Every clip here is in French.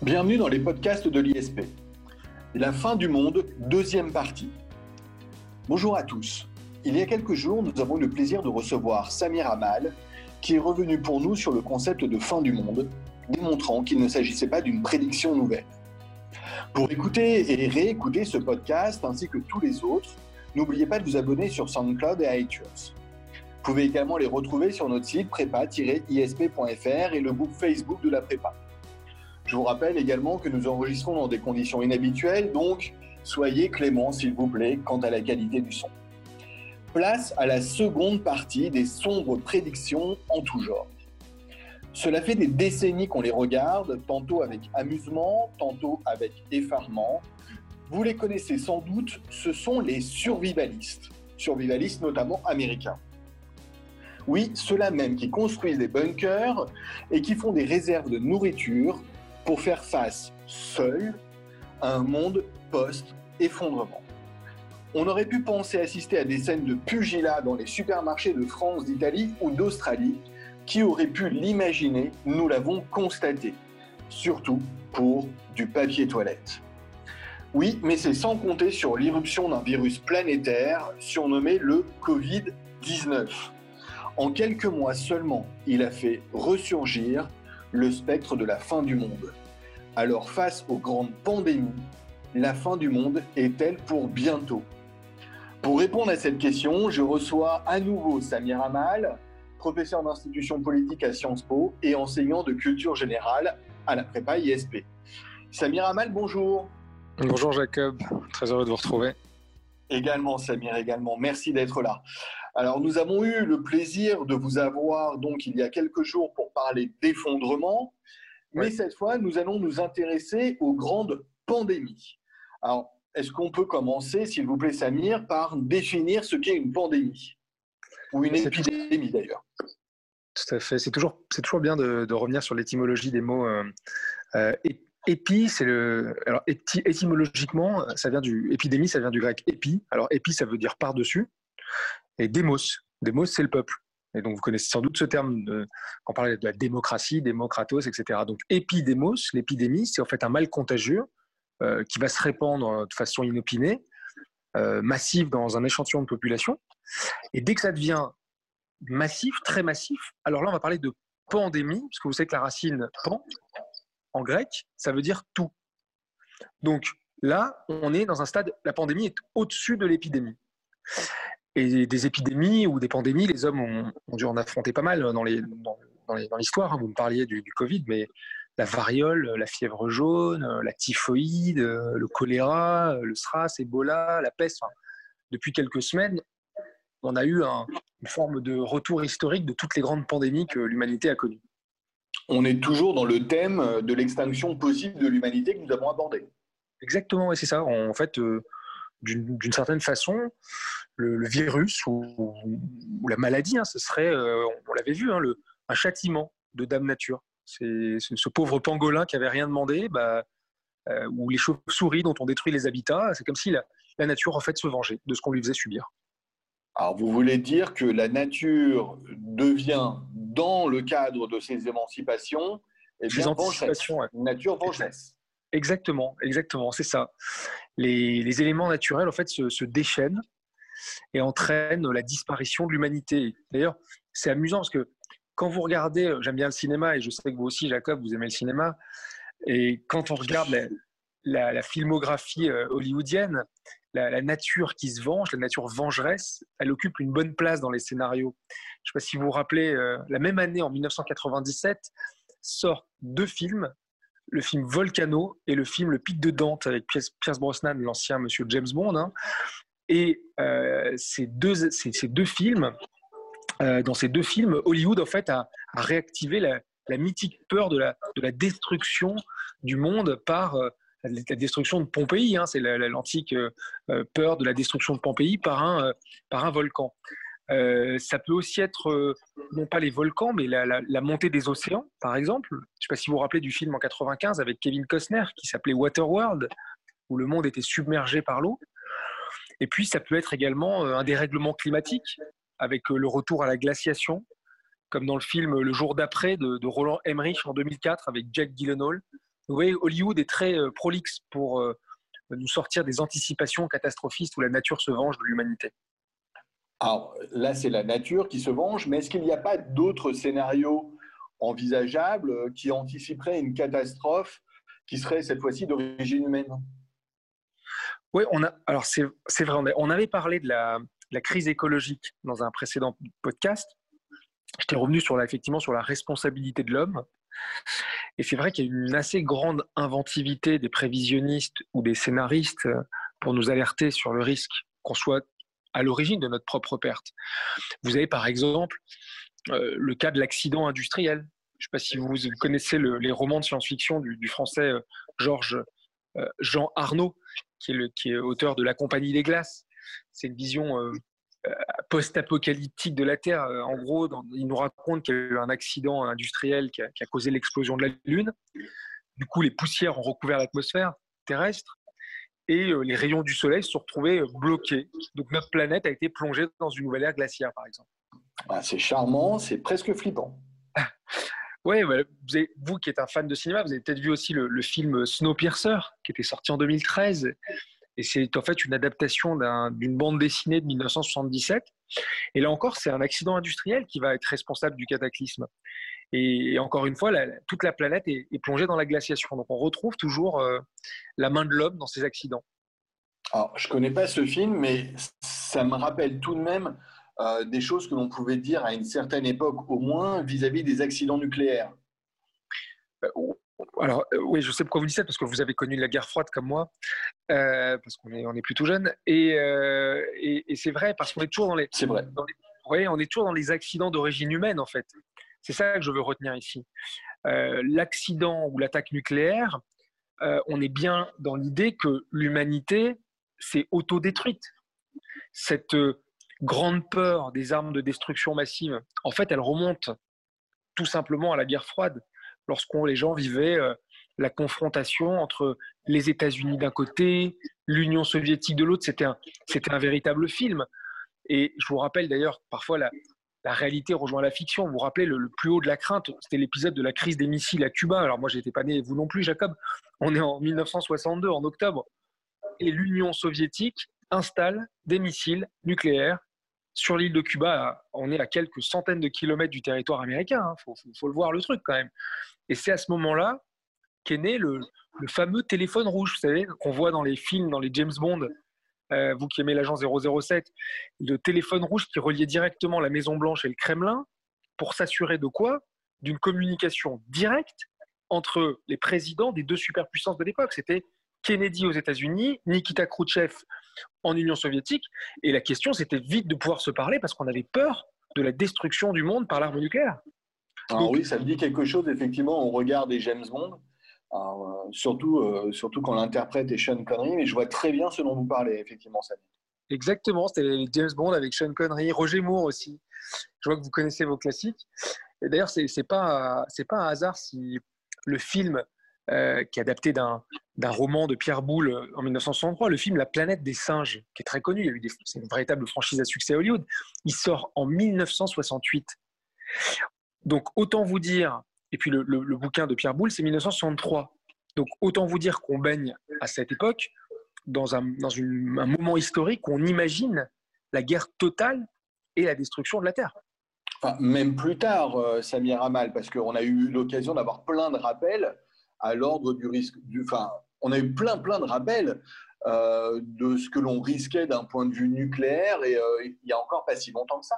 Bienvenue dans les podcasts de l'ISP. La fin du monde, deuxième partie. Bonjour à tous. Il y a quelques jours, nous avons eu le plaisir de recevoir Samir Amal, qui est revenu pour nous sur le concept de fin du monde, démontrant qu'il ne s'agissait pas d'une prédiction nouvelle. Pour écouter et réécouter ce podcast ainsi que tous les autres, n'oubliez pas de vous abonner sur SoundCloud et iTunes. Vous pouvez également les retrouver sur notre site prépa-isp.fr et le groupe Facebook de la prépa. Je vous rappelle également que nous enregistrons dans des conditions inhabituelles, donc soyez clément s'il vous plaît quant à la qualité du son. Place à la seconde partie des sombres prédictions en tout genre. Cela fait des décennies qu'on les regarde, tantôt avec amusement, tantôt avec effarement. Vous les connaissez sans doute, ce sont les survivalistes, survivalistes notamment américains. Oui, ceux-là même qui construisent des bunkers et qui font des réserves de nourriture pour faire face seul à un monde post-effondrement. On aurait pu penser assister à des scènes de pugilat dans les supermarchés de France, d'Italie ou d'Australie. Qui aurait pu l'imaginer Nous l'avons constaté. Surtout pour du papier toilette. Oui, mais c'est sans compter sur l'irruption d'un virus planétaire surnommé le Covid-19. En quelques mois seulement, il a fait ressurgir le spectre de la fin du monde. Alors face aux grandes pandémies, la fin du monde est-elle pour bientôt? Pour répondre à cette question, je reçois à nouveau Samir Amal, professeur d'institution politique à Sciences Po et enseignant de culture générale à la prépa ISP. Samir Amal, bonjour. Bonjour Jacob, très heureux de vous retrouver. Également Samir, également. Merci d'être là. Alors nous avons eu le plaisir de vous avoir donc il y a quelques jours pour parler d'effondrement, mais cette fois nous allons nous intéresser aux grandes pandémies. Alors est-ce qu'on peut commencer, s'il vous plaît Samir, par définir ce qu'est une pandémie? Ou une épidémie d'ailleurs Tout à fait. C'est toujours, c'est toujours bien de, revenir sur l'étymologie des mots. Euh, euh, épi, c'est le. Alors étymologiquement, ça vient du épidémie, ça vient du grec épi. Alors épi, ça veut dire par dessus et démos. Démos, c'est le peuple. Et donc, vous connaissez sans doute ce terme de, quand on parlait de la démocratie, démocratos, etc. Donc, épidémos, l'épidémie, c'est en fait un mal contagieux euh, qui va se répandre de façon inopinée, euh, massive dans un échantillon de population. Et dès que ça devient massif, très massif, alors là, on va parler de pandémie, parce que vous savez que la racine pan, en grec, ça veut dire tout. Donc là, on est dans un stade, la pandémie est au-dessus de l'épidémie. Et des épidémies ou des pandémies, les hommes ont, dû en affronter pas mal dans l'histoire. Hein. Vous me parliez du, Covid, mais la variole, la fièvre jaune, la typhoïde, le choléra, le SRAS, Ebola, la peste. depuis quelques semaines, on a eu une forme de retour historique de toutes les grandes pandémies que l'humanité a connues. On est toujours dans le thème de l'extinction possible de l'humanité que nous avons abordé. Exactement, et c'est ça. En fait, euh, d'une certaine façon, le, virus ou, la maladie, hein, ce serait, euh, on, l'avait vu, hein, le, un châtiment de Dame Nature. C'est ce pauvre pangolin qui avait rien demandé, bah, euh, ou les chauves-souris dont on détruit les habitats. C'est comme si la, nature en fait se vengeait de ce qu'on lui faisait subir. Alors vous voulez dire que la nature devient, dans le cadre de ces émancipations, eh bien, nature vengeresse. Exactement, exactement, c'est ça. Les, éléments naturels en fait se, déchaînent et entraînent la disparition de l'humanité. D'ailleurs, c'est amusant parce que quand vous regardez, euh, j'aime bien le cinéma et je sais que vous aussi, Jacob, vous aimez le cinéma. Et quand on regarde la, filmographie euh, hollywoodienne, la, nature qui se venge, la nature vengeresse, elle occupe une bonne place dans les scénarios. Je ne sais pas si vous vous rappelez, euh, la même année, en 1997, sortent deux films le film Volcano et le film Le Pic de Dante avec Pierce Brosnan, l'ancien Monsieur James Bond. Hein. Et euh, films, euh, dans ces deux films, Hollywood en fait a, réactivé la, mythique peur de la, de la destruction du monde par euh, la destruction de Pompéi. Hein. c'est l'antique peur de la destruction de Pompéi par un volcan. Euh, ça peut aussi être, euh, non pas les volcans, mais la, montée des océans, par exemple. Je ne sais pas si vous vous rappelez du film en 95 avec Kevin Costner qui s'appelait Waterworld, où le monde était submergé par l'eau. Et puis, ça peut être également euh, un dérèglement climatique, avec le retour à la glaciation, comme dans le film Le jour d'après de, Roland Emmerich en 2004 avec Jack Gyllenhaal, Vous voyez, Hollywood est très prolixe pour nous sortir des anticipations catastrophistes où la nature se venge de l'humanité. Alors là, c'est la nature qui se venge, mais est-ce qu'il n'y a pas d'autres scénarios envisageables qui anticiperaient une catastrophe qui serait cette fois-ci d'origine humaine? Oui, on a, alors c'est vrai, on avait parlé de la, la, crise écologique dans un précédent podcast. J'étais revenu sur la, effectivement sur la responsabilité de l'homme. Et c'est vrai qu'il y a une assez grande inventivité des prévisionnistes ou des scénaristes pour nous alerter sur le risque qu'on soit à l'origine de notre propre perte. Vous avez par exemple euh, le cas de l'accident industriel. Je ne sais pas si vous connaissez les romans de science-fiction du, français euh, Georges euh, Jean Arnaud, qui est, auteur de La Compagnie des Glaces. C'est une vision post-apocalyptique de la Terre. En gros, il nous raconte qu'il y a eu un accident industriel qui a causé l'explosion de la Lune. Du coup, les poussières ont recouvert l'atmosphère terrestre et les rayons du soleil se sont retrouvés bloqués. Donc notre planète a été plongée dans une nouvelle ère glaciaire, par exemple. Ah, c'est charmant, c'est presque flippant. oui, vous, vous, qui êtes un fan de cinéma, vous avez peut-être vu aussi le, film Snowpiercer, qui était sorti en 2013. Et c'est en fait une adaptation d'une bande dessinée de 1977. Et là encore, c'est un accident industriel qui va être responsable du cataclysme. Et, encore une fois, toute la planète est, plongée dans la glaciation. Donc on retrouve toujours euh, la main de l'homme dans ces accidents. Alors, je ne connais pas ce film, mais ça me rappelle tout de même euh, des choses que l'on pouvait dire à une certaine époque au moins vis-à-vis des accidents nucléaires. Euh, alors oui, je sais pourquoi vous dites ça, parce que vous avez connu la guerre froide comme moi, parce qu'on est, on est plutôt jeune. Et, et, c'est vrai, parce qu'on est toujours dans les... C'est vrai. oui, on est toujours dans les accidents d'origine humaine, en fait. C'est ça que je veux retenir ici. Euh, l'accident ou l'attaque nucléaire, euh, on est bien dans l'idée que l'humanité s'est autodétruite. Cette euh, grande peur des armes de destruction massive, en fait, elle remonte tout simplement à la guerre froide, lorsqu'on les gens vivaient la confrontation entre les États-Unis d'un côté, l'Union soviétique de l'autre. C'était un, un véritable film. Et je vous rappelle d'ailleurs parfois la, la réalité rejoint la fiction. Vous vous rappelez, le, plus haut de la crainte, c'était l'épisode de la crise des missiles à Cuba. Alors moi, j'étais pas né, vous non plus, Jacob. On est en 1962, en octobre. Et l'Union soviétique installe des missiles nucléaires sur l'île de Cuba. On est à quelques centaines de kilomètres du territoire américain. Il hein. faut, le voir, le truc, quand même. Et c'est à ce moment-là qu'est né le, le fameux téléphone rouge, vous savez, qu'on voit dans les films, dans les James Bond, euh, vous qui aimez l'agent 007, le téléphone rouge qui reliait directement la Maison Blanche et le Kremlin pour s'assurer de quoi? D'une communication directe entre les présidents des deux superpuissances de l'époque. C'était Kennedy aux États-Unis, Nikita Khrouchtchev en Union soviétique. Et la question, c'était vite de pouvoir se parler parce qu'on avait peur de la destruction du monde par l'arme nucléaire. Alors oui, ça me dit quelque chose, effectivement, au regard des James Bond. Euh, surtout, euh, surtout quand l'interprète est Sean Connery, mais je vois très bien ce dont vous parlez, effectivement, Samy. Exactement, c'était James Bond avec Sean Connery, Roger Moore aussi. Je vois que vous connaissez vos classiques. D'ailleurs, c'est n'est pas, pas un hasard si le film euh, qui est adapté d'un roman de Pierre Boulle en 1963, le film La planète des singes, qui est très connu, c'est une véritable franchise à succès à Hollywood, il sort en 1968. Donc autant vous dire et puis le, bouquin de Pierre Boulle, c'est 1963. Donc autant vous dire qu'on baigne à cette époque dans un, moment historique où on imagine la guerre totale et la destruction de la Terre. Même plus tard, euh, Samir Amal, parce qu'on a eu l'occasion d'avoir plein de rappels à l'ordre du risque. Du, enfin, on a eu plein, plein de rappels euh, de ce que l'on risquait d'un point de vue nucléaire, et euh, il n'y a encore pas si longtemps que ça.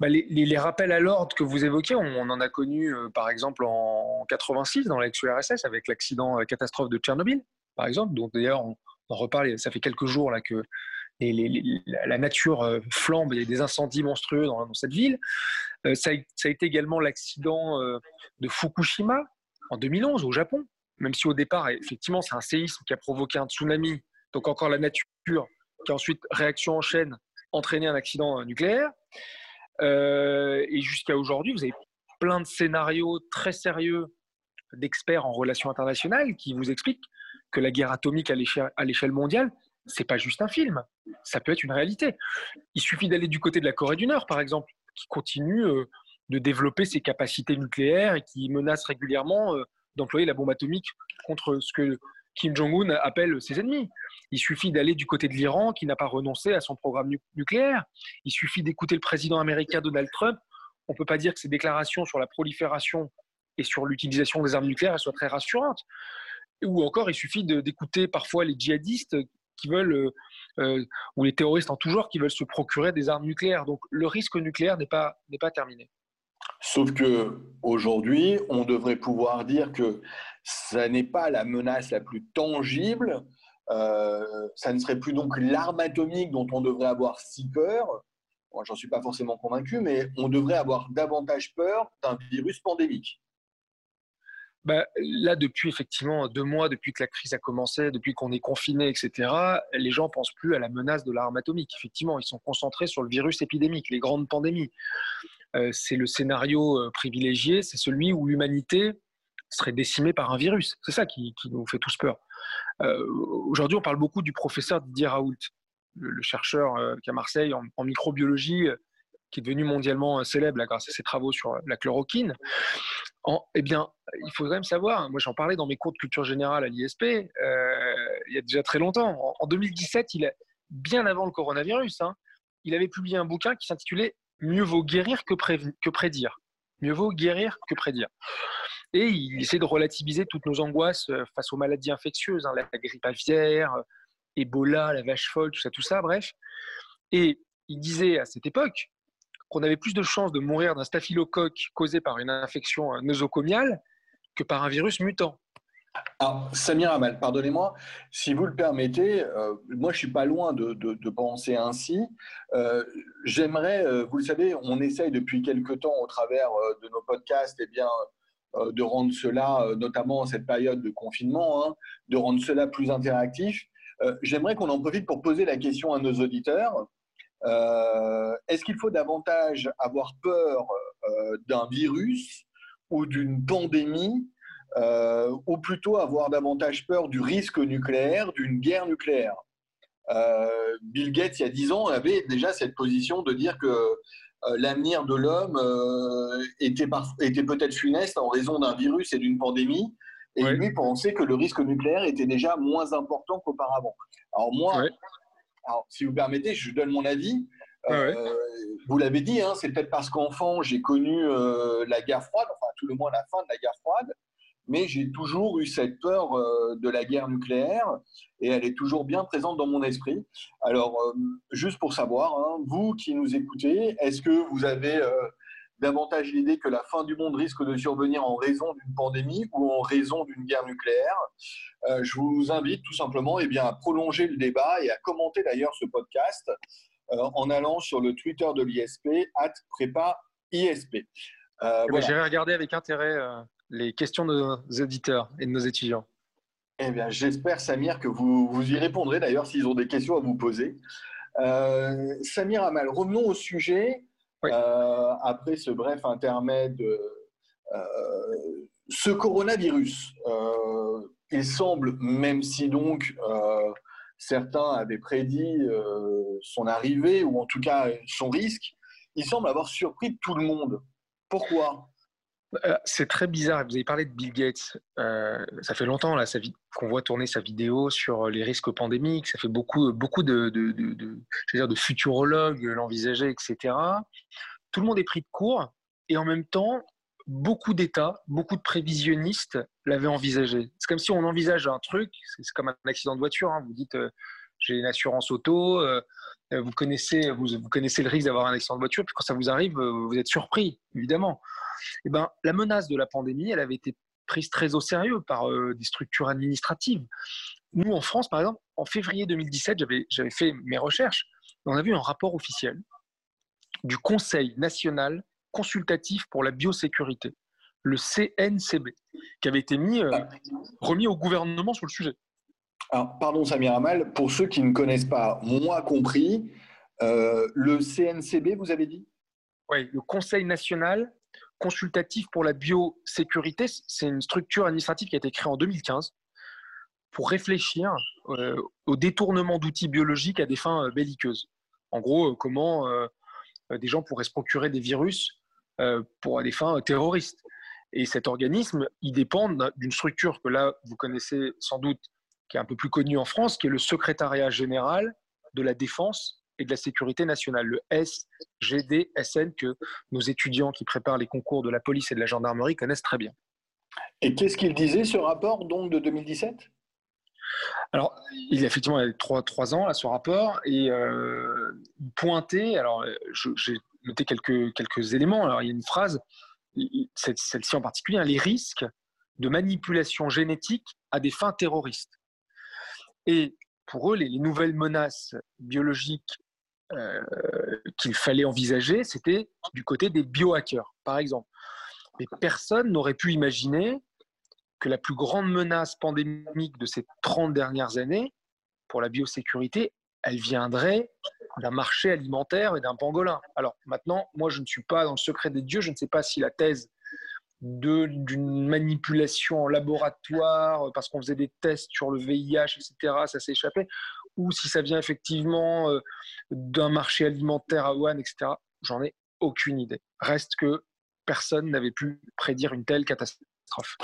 Bah, les, rappels à l'ordre que vous évoquez, on, en a connu euh, par exemple en 86 dans l'ex-URSS avec l'accident euh, catastrophe de Tchernobyl, par exemple, dont d'ailleurs on, en reparle, ça fait quelques jours là que la nature euh, flambe, il y a des incendies monstrueux dans, cette ville. ça, a, été également l'accident de Fukushima en 2011 au Japon, même si au départ, effectivement, c'est un séisme qui a provoqué un tsunami, donc encore la nature qui a ensuite, réaction en chaîne, entraîné un accident nucléaire. Euh, et jusqu'à aujourd'hui, vous avez plein de scénarios très sérieux d'experts en relations internationales qui vous expliquent que la guerre atomique à l'échelle mondiale, c'est pas juste un film, ça peut être une réalité. Il suffit d'aller du côté de la Corée du Nord, par exemple, qui continue euh, de développer ses capacités nucléaires et qui menace régulièrement euh, d'employer la bombe atomique contre ce que Kim Jong-un appelle ses ennemis. Il suffit d'aller du côté de l'Iran qui n'a pas renoncé à son programme nucléaire. Il suffit d'écouter le président américain Donald Trump. On ne peut pas dire que ses déclarations sur la prolifération et sur l'utilisation des armes nucléaires soient très rassurantes. Ou encore, il suffit d'écouter parfois les djihadistes qui veulent, euh, euh, ou les terroristes en tout genre, qui veulent se procurer des armes nucléaires. Donc le risque nucléaire n'est pas, n'est pas terminé. Sauf que aujourd'hui, on devrait pouvoir dire que ça n'est pas la menace la plus tangible. Euh, ça ne serait plus donc l'arme atomique dont on devrait avoir si peur. Moi, j'en suis pas forcément convaincu, mais on devrait avoir davantage peur d'un virus pandémique. Bah, là, depuis effectivement deux mois, depuis que la crise a commencé, depuis qu'on est confiné, etc., les gens pensent plus à la menace de l'arme atomique. Effectivement, ils sont concentrés sur le virus épidémique, les grandes pandémies. Euh, c'est le scénario euh, privilégié, c'est celui où l'humanité serait décimée par un virus. C'est ça qui, nous fait tous peur. Euh, aujourd'hui, on parle beaucoup du professeur Didier Raoult, le, chercheur qui à Marseille en, microbiologie, qui est devenu mondialement célèbre grâce à ses travaux sur la chloroquine. eh bien, il faut quand même savoir, moi j'en parlais dans mes cours de culture générale à l'ISP, il y a déjà très longtemps. En, 2017, il bien avant le coronavirus, hein, il avait publié un bouquin qui s'intitulait mieux vaut guérir que, prédire. Mieux vaut guérir que prédire. Et il essaie de relativiser toutes nos angoisses euh, face aux maladies infectieuses, hein, la grippe aviaire, euh, Ebola, la vache folle, tout ça, tout ça, bref. Et il disait à cette époque qu'on avait plus de chances de mourir d'un staphylocoque causé par une infection euh, nosocomiale que par un virus mutant. Alors, Samir Amal, pardonnez-moi, si vous le permettez, euh, moi je suis pas loin de, penser ainsi. Euh, j'aimerais, euh, vous le savez, on essaye depuis quelque temps au travers de nos podcasts, eh bien, de rendre cela, notamment en cette période de confinement, hein, de rendre cela plus interactif. J'aimerais qu'on en profite pour poser la question à nos auditeurs. Est-ce qu'il faut davantage avoir peur d'un virus ou d'une pandémie euh, ou plutôt avoir davantage peur du risque nucléaire, d'une guerre nucléaire. Euh, Bill Gates, il y a dix ans, avait déjà cette position de dire que euh, l'avenir de l'homme était, était peut-être funeste en raison d'un virus et d'une pandémie. Et lui pensait que le risque nucléaire était déjà moins important qu'auparavant. Alors moi, si vous permettez, je donne mon avis. vous l'avez dit, hein, c'est peut-être parce qu'enfant, j'ai connu la guerre froide, enfin tout le moins la fin de la guerre froide mais j'ai toujours eu cette peur euh, de la guerre nucléaire et elle est toujours bien présente dans mon esprit. Alors, euh, juste pour savoir, hein, vous qui nous écoutez, est-ce que vous avez euh, davantage l'idée que la fin du monde risque de survenir en raison d'une pandémie ou en raison d'une guerre nucléaire? Je vous invite tout simplement eh bien, à prolonger le débat et à commenter d'ailleurs ce podcast en allant sur le Twitter de l'ISP, at prépa ISP. Eh ben, J'irai regarder avec intérêt les questions de nos éditeurs et de nos étudiants. Eh bien, j'espère, Samir, que vous, vous y répondrez d'ailleurs s'ils ont des questions à vous poser. Euh, Samir Amal, revenons au sujet. Euh, après ce bref intermède, euh, ce coronavirus, il semble, même si donc certains avaient prédit son arrivée ou en tout cas son risque, il semble avoir surpris tout le monde. Pourquoi? C'est très bizarre. Vous avez parlé de Bill Gates. Euh, ça fait longtemps qu'on voit tourner sa vidéo sur les risques pandémiques. Ça fait beaucoup, beaucoup de, de, dire, de futurologues l'envisager, etc. Tout le monde est pris de court. Et en même temps, beaucoup d'États, beaucoup de prévisionnistes l'avaient envisagé. C'est comme si on envisage un truc, c'est comme un accident de voiture. Hein. Vous dites, euh, j'ai une assurance auto, vous, connaissez, vous, vous connaissez le risque d'avoir un accident de voiture, puis quand ça vous arrive, vous êtes surpris, évidemment. Eh ben, la menace de la pandémie, elle avait été prise très au sérieux par euh, des structures administratives. Nous, en France, par exemple, en février 2017, j'avais fait mes recherches, on a vu un rapport officiel du Conseil national consultatif pour la biosécurité, le CNCB, qui avait été mis, euh, remis au gouvernement sur le sujet. Alors, pardon Samir Amal, pour ceux qui ne connaissent pas, moi compris, euh, le CNCB, vous avez dit? Oui, le Conseil national consultatif pour la biosécurité. C'est une structure administrative qui a été créée en 2015 pour réfléchir euh, au détournement d'outils biologiques à des fins euh, belliqueuses. En gros, euh, comment des gens pourraient se procurer des virus pour des fins terroristes. Et cet organisme, il dépend d'une structure que là, vous connaissez sans doute, qui est un peu plus connue en France, qui est le secrétariat général de la défense et de la sécurité nationale, le SGDSN, que nos étudiants qui préparent les concours de la police et de la gendarmerie connaissent très bien. Et qu'est-ce qu'il disait ce rapport donc de 2017 alors, il a effectivement trois, trois ans à ce rapport et euh, pointé. Alors, j'ai noté quelques, quelques éléments. Alors, il y a une phrase, celle-ci en particulier, hein, les risques de manipulation génétique à des fins terroristes. Et pour eux, les, nouvelles menaces biologiques qu'il fallait envisager, c'était du côté des biohackers, par exemple. Mais personne n'aurait pu imaginer que la plus grande menace pandémique de ces 30 dernières années pour la biosécurité, elle viendrait d'un marché alimentaire et d'un pangolin. Alors maintenant, moi, je ne suis pas dans le secret des dieux, je ne sais pas si la thèse d'une manipulation en laboratoire parce qu'on faisait des tests sur le VIH, etc., ça s'est échappé, ou si ça vient effectivement euh, d'un marché alimentaire à Wuhan, etc. J'en ai aucune idée. Reste que personne n'avait pu prédire une telle catastrophe.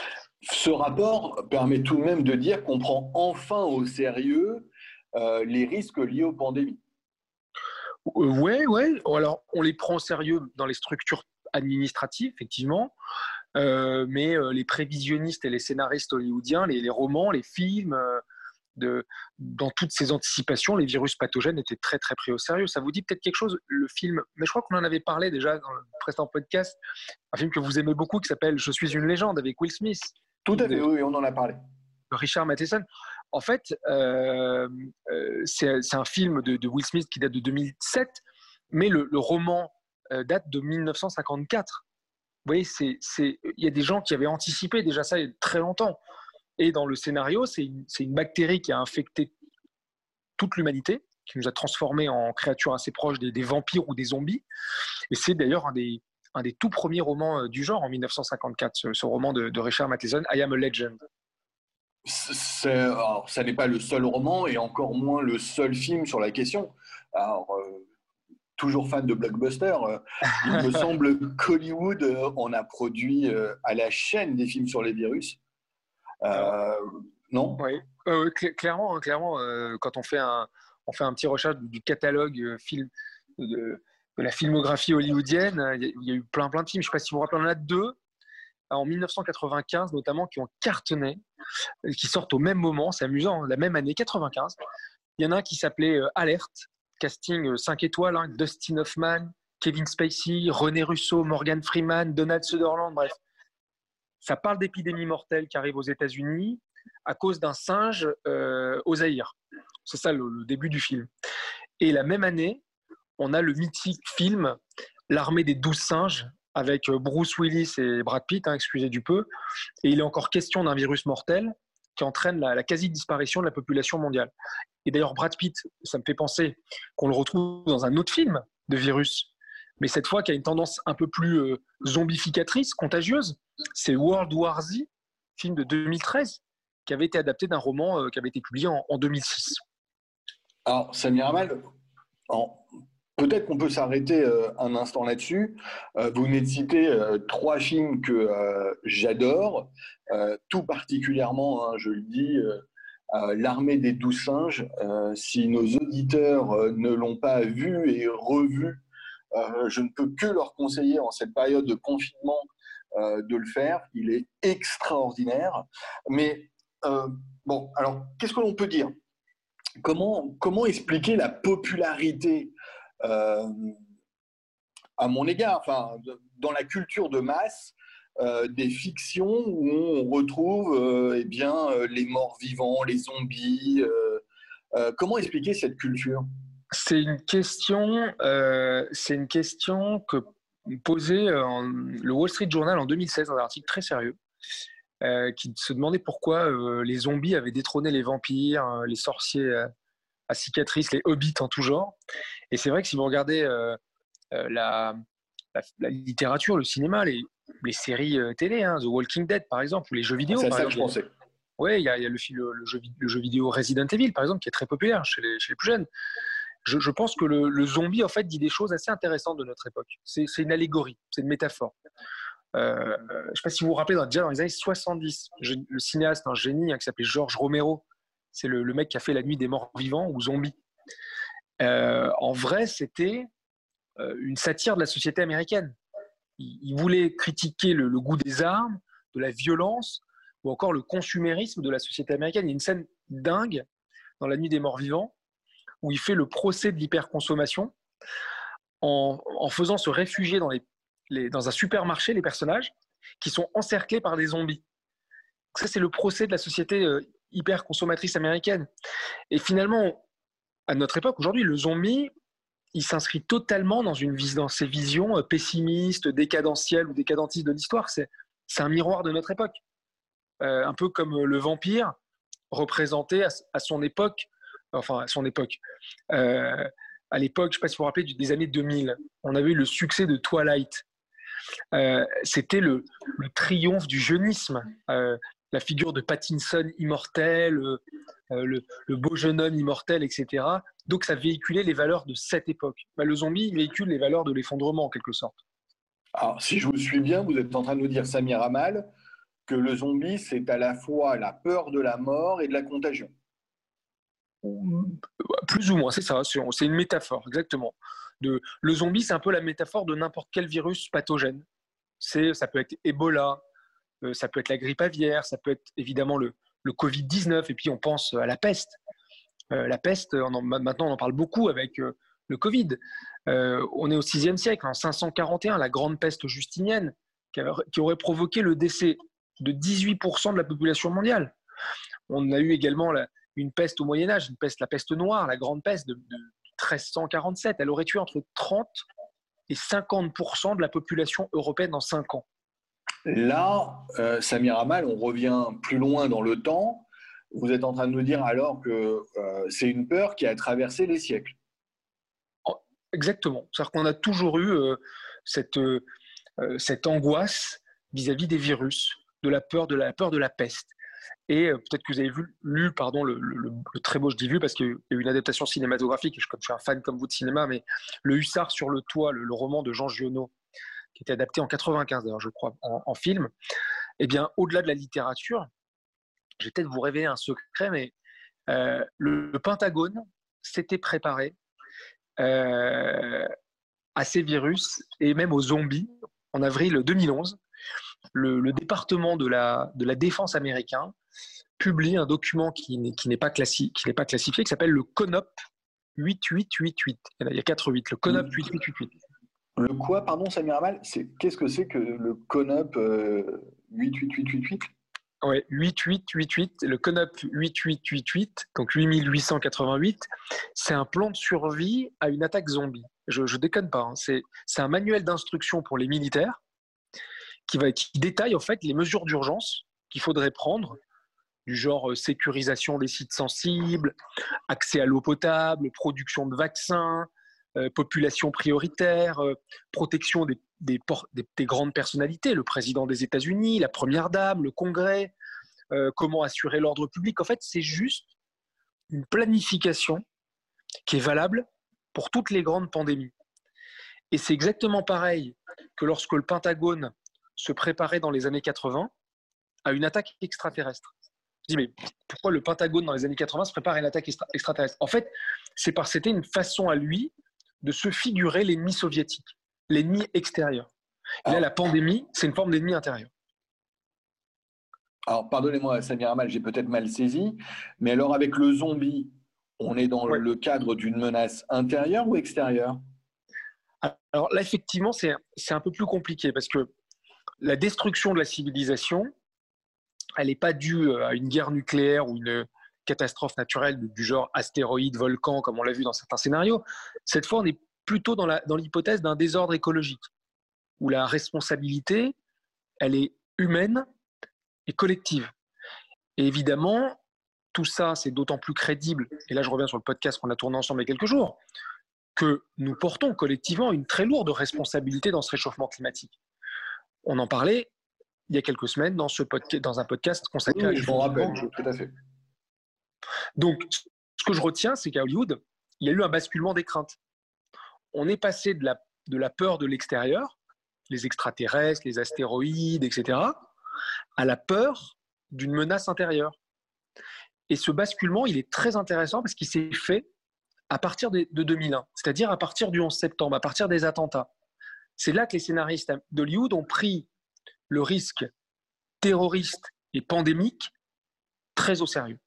Ce rapport permet tout de même de dire qu'on prend enfin au sérieux euh, les risques liés aux pandémies. Oui, euh, oui. Alors, on les prend au sérieux dans les structures administratives, effectivement. Euh, mais les prévisionnistes et les scénaristes hollywoodiens, les, romans, les films, de, dans toutes ces anticipations, les virus pathogènes étaient très très pris au sérieux. Ça vous dit peut-être quelque chose, le film, mais je crois qu'on en avait parlé déjà dans le précédent podcast, un film que vous aimez beaucoup qui s'appelle Je suis une légende avec Will Smith. Tout à fait, oui, on en a parlé. Richard Matheson. En fait, euh, euh, c'est un film de, Will Smith qui date de 2007, mais le, roman euh, date de 1954. Vous voyez, il y a des gens qui avaient anticipé déjà ça il y a très longtemps. Et dans le scénario, c'est une, une, bactérie qui a infecté toute l'humanité, qui nous a transformés en créatures assez proches des, des vampires ou des zombies. Et c'est d'ailleurs un des, un des tout premiers romans euh, du genre en 1954, ce, roman de, Richard Matheson, I Am a Legend. ça n'est pas le seul roman et encore moins le seul film sur la question. Alors, euh, toujours fan de blockbuster, euh, il me semble qu'Hollywood en a produit à la chaîne des films sur les virus. Non Oui, clairement, hein, clairement quand on fait un, on fait un petit recherche du catalogue film de, de la filmographie hollywoodienne. Il y a eu plein, plein de films. Je ne sais pas si vous vous rappelez, on en a deux en 1995 notamment qui ont cartonné, qui sortent au même moment. C'est amusant, hein, la même année, 95. Il y en a un qui s'appelait euh, Alerte, casting 5 euh, étoiles, hein, Dustin Hoffman, Kevin Spacey, René Russo, Morgan Freeman, Donald Sutherland, bref. Ça parle d'épidémie mortelle qui arrive aux États-Unis à cause d'un singe euh, au Zaïre. C'est ça le, début du film. Et la même année, on a le mythique film L'armée des douze singes avec euh, Bruce Willis et Brad Pitt, hein, excusez du peu. Et il est encore question d'un virus mortel qui entraîne la, quasi-disparition de la population mondiale. Et d'ailleurs, Brad Pitt, ça me fait penser qu'on le retrouve dans un autre film de virus, mais cette fois qui a une tendance un peu plus euh, zombificatrice, contagieuse. C'est World War Z, film de 2013, qui avait été adapté d'un roman euh, qui avait été publié en, 2006. Alors, Samir Amal, Peut-être qu'on peut, s'arrêter euh, un instant là-dessus. Euh, vous venez de citer trois films que j'adore, tout particulièrement, hein, je le dis, L'armée des douze singes. si nos auditeurs ne l'ont pas vu et revu, je ne peux que leur conseiller en cette période de confinement de le faire. Il est extraordinaire. Mais bon, alors qu'est-ce que l'on peut dire? Comment, comment expliquer la popularité euh, à mon égard, enfin, dans la culture de masse, euh, des fictions où on retrouve euh, eh bien, les morts vivants, les zombies. comment expliquer cette culture? C'est une question, c'est une question que posait le Wall Street Journal en 2016 dans un article très sérieux. qui se demandait pourquoi les zombies avaient détrôné les vampires, les sorciers à cicatrices, les hobbits en tout genre. Et c'est vrai que si vous regardez euh, euh, la, la, littérature, le cinéma, les, les séries euh, télé, hein, The Walking Dead par exemple, ou les jeux vidéo. C'est ça que je pensais. Oui, il y a, le, le, jeu, le, jeu, vidéo Resident Evil par exemple, qui est très populaire chez les, chez les plus jeunes. Je, pense que le, zombie, en fait, dit des choses assez intéressantes de notre époque. C'est une allégorie, c'est une métaphore. Euh, je ne sais pas si vous vous rappelez, déjà dans les années 70, le cinéaste, un génie hein, qui s'appelait Georges Romero, c'est le, mec qui a fait La Nuit des Morts Vivants ou Zombie. Euh, en vrai, c'était euh, une satire de la société américaine. Il, voulait critiquer le, goût des armes, de la violence, ou encore le consumérisme de la société américaine. Il y a une scène dingue dans La Nuit des Morts Vivants où il fait le procès de l'hyperconsommation en, faisant se réfugier dans, un supermarché les personnages qui sont encerclés par des zombies. Ça, c'est le procès de la société euh, hyper consommatrice américaine. Et finalement, à notre époque, aujourd'hui, le zombie, il s'inscrit totalement dans, une, dans visions euh, pessimistes, décadentielles ou décadentistes de l'histoire. C'est, un miroir de notre époque. Euh, un peu comme le vampire représenté à, son époque, enfin à son époque. Euh, à l'époque, je ne sais pas si vous vous rappelez, des années 2000, on avait eu le succès de Twilight. c'était le, triomphe du jeunisme la figure de Pattinson immortel, euh, euh, le, beau jeune homme immortel, etc. Donc ça véhiculait les valeurs de cette époque. Bah, le zombie véhicule les valeurs de l'effondrement en quelque sorte. Alors si je vous suis bien, vous êtes en train de nous dire, Samir Amal, que le zombie, c'est à la fois la peur de la mort et de la contagion. Plus ou moins, c'est ça, c'est une métaphore, exactement. Le zombie, c'est un peu la métaphore de n'importe quel virus pathogène. Ça peut être Ebola, euh, ça peut être la grippe aviaire, ça peut être évidemment le, Covid-19, et puis on pense à la peste. Euh, la peste, maintenant on en parle beaucoup avec euh, le Covid. on est au 6e siècle, en 541, la grande peste justinienne, qui, aurait provoqué le décès de 18% de la population mondiale. On a eu également une peste au Moyen Âge, une peste, la peste noire, la grande peste de, de 1347. Elle aurait tué entre 30 et 50% de la population européenne en 5 ans. Là, euh, Samir Amal, on revient plus loin dans le temps. Vous êtes en train de nous dire alors que euh, c'est une peur qui a traversé les siècles. Exactement. C'est-à-dire qu'on a toujours eu euh, cette, cette angoisse vis-à-vis des virus, de la peur de la peur de la peste. Et peut-être que vous avez lu pardon, le, très beau, je dis vu parce qu'il y a eu une adaptation cinématographique, et je, comme je suis un fan comme vous de cinéma, mais Le Hussard sur le toit, le, roman de Jean Giono, qui était adapté en 95 d'ailleurs, je crois, en, film, eh bien, au-delà de la littérature, je vais peut-être vous révéler un secret, mais euh, le, Pentagone s'était préparé euh, à ces virus et même aux zombies en avril 2011. Le, département de la, de la défense américain publie un document qui n'est pas, classi, pas classifié, qui s'appelle le CONOP 8888. Il y a 4 8, le CONOP 8888. Le quoi, pardon, Samir Amal Qu'est-ce que c'est que le CONOP 88888 Oui, 8888, le CONOP 8888, donc 8888, c'est un plan de survie à une attaque zombie. Je, ne déconne pas, hein. c'est un manuel d'instruction pour les militaires qui, détaille en fait les mesures d'urgence qu'il faudrait prendre du genre euh, sécurisation des sites sensibles, accès à l'eau potable, production de vaccins, euh, population prioritaire, euh, protection des, des, grandes personnalités, le président des États-Unis, la première dame, le Congrès, comment assurer l'ordre public. En fait, c'est juste une planification qui est valable pour toutes les grandes pandémies. Et c'est exactement pareil que lorsque le Pentagone se préparait dans les années 80 à une attaque extraterrestre. Je dis, mais pourquoi le Pentagone dans les années 80 se prépare à une attaque extraterrestre? En fait, c'est parce que c'était une façon à lui de se figurer l'ennemi soviétique, l'ennemi extérieur. Et là, la pandémie, c'est une forme d'ennemi intérieur. Alors, pardonnez-moi, Samir Amal, j'ai peut-être mal saisi, mais alors avec le zombie, on est dans le cadre d'une menace intérieure ou extérieure? Alors là, effectivement, c'est un peu plus compliqué parce que la destruction de la civilisation, elle n'est pas due à une guerre nucléaire ou une, catastrophe naturelle du genre astéroïde, volcan, comme on l'a vu dans certains scénarios. Cette fois, on est plutôt dans l'hypothèse d'un désordre écologique, où la responsabilité, elle est humaine et collective. Et évidemment, tout ça, c'est d'autant plus crédible, et là je reviens sur le podcast qu'on a tourné ensemble il y a quelques jours, que nous portons collectivement une très lourde responsabilité dans ce réchauffement climatique. On en parlait il y a quelques semaines dans, ce dans un podcast consacré à... Je rappelle, tout à fait. Donc, ce que je retiens, c'est qu'à Hollywood, il y a eu un basculement des craintes. On est passé de la, de la peur de l'extérieur les extraterrestres, les astéroïdes, etc., à la peur d'une menace intérieure. Et ce basculement, il est très intéressant parce qu'il s'est fait à partir de 2001, c'est-à-dire à partir du 11 septembre, à partir des attentats. C'est là que les scénaristes d'Hollywood ont pris le risque terroriste et pandémique très au sérieux.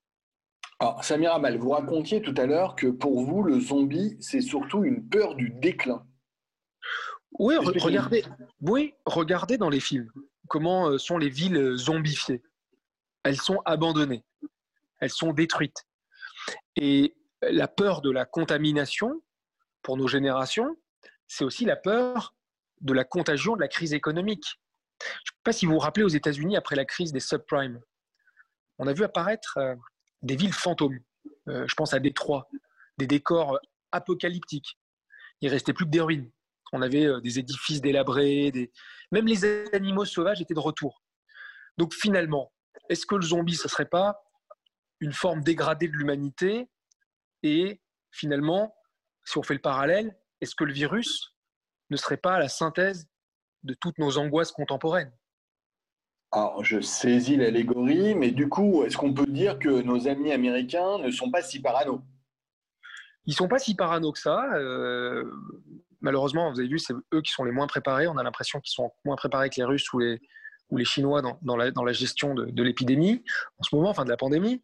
Alors, Samir Amal, vous racontiez tout à l'heure que pour vous, le zombie, c'est surtout une peur du déclin. Oui, regardez, oui, regardez dans les films comment euh, sont les villes zombifiées. Elles sont abandonnées, elles sont détruites. Et la peur de la contamination, pour nos générations, c'est aussi la peur de la contagion de la crise économique. Je ne sais pas si vous vous rappelez aux États-Unis, après la crise des subprimes, on a vu apparaître euh, des villes fantômes. Euh, je pense à Détroit, des décors apocalyptiques. Il restait plus que des ruines. On avait euh, des édifices délabrés, même les animaux sauvages étaient de retour. Donc finalement, est-ce que le zombie, ce serait pas une forme dégradée de l'humanité? Et finalement, si on fait le parallèle, est-ce que le virus ne serait pas la synthèse de toutes nos angoisses contemporaines alors, je saisis l'allégorie, mais du coup, est-ce qu'on peut dire que nos amis américains ne sont pas si parano? Ils sont pas si parano que ça. Euh, malheureusement, vous avez vu, c'est eux qui sont les moins préparés. On a l'impression qu'ils sont moins préparés que les Russes ou les, ou les Chinois dans, la, dans la, gestion de, de l'épidémie, en ce moment, enfin de la pandémie.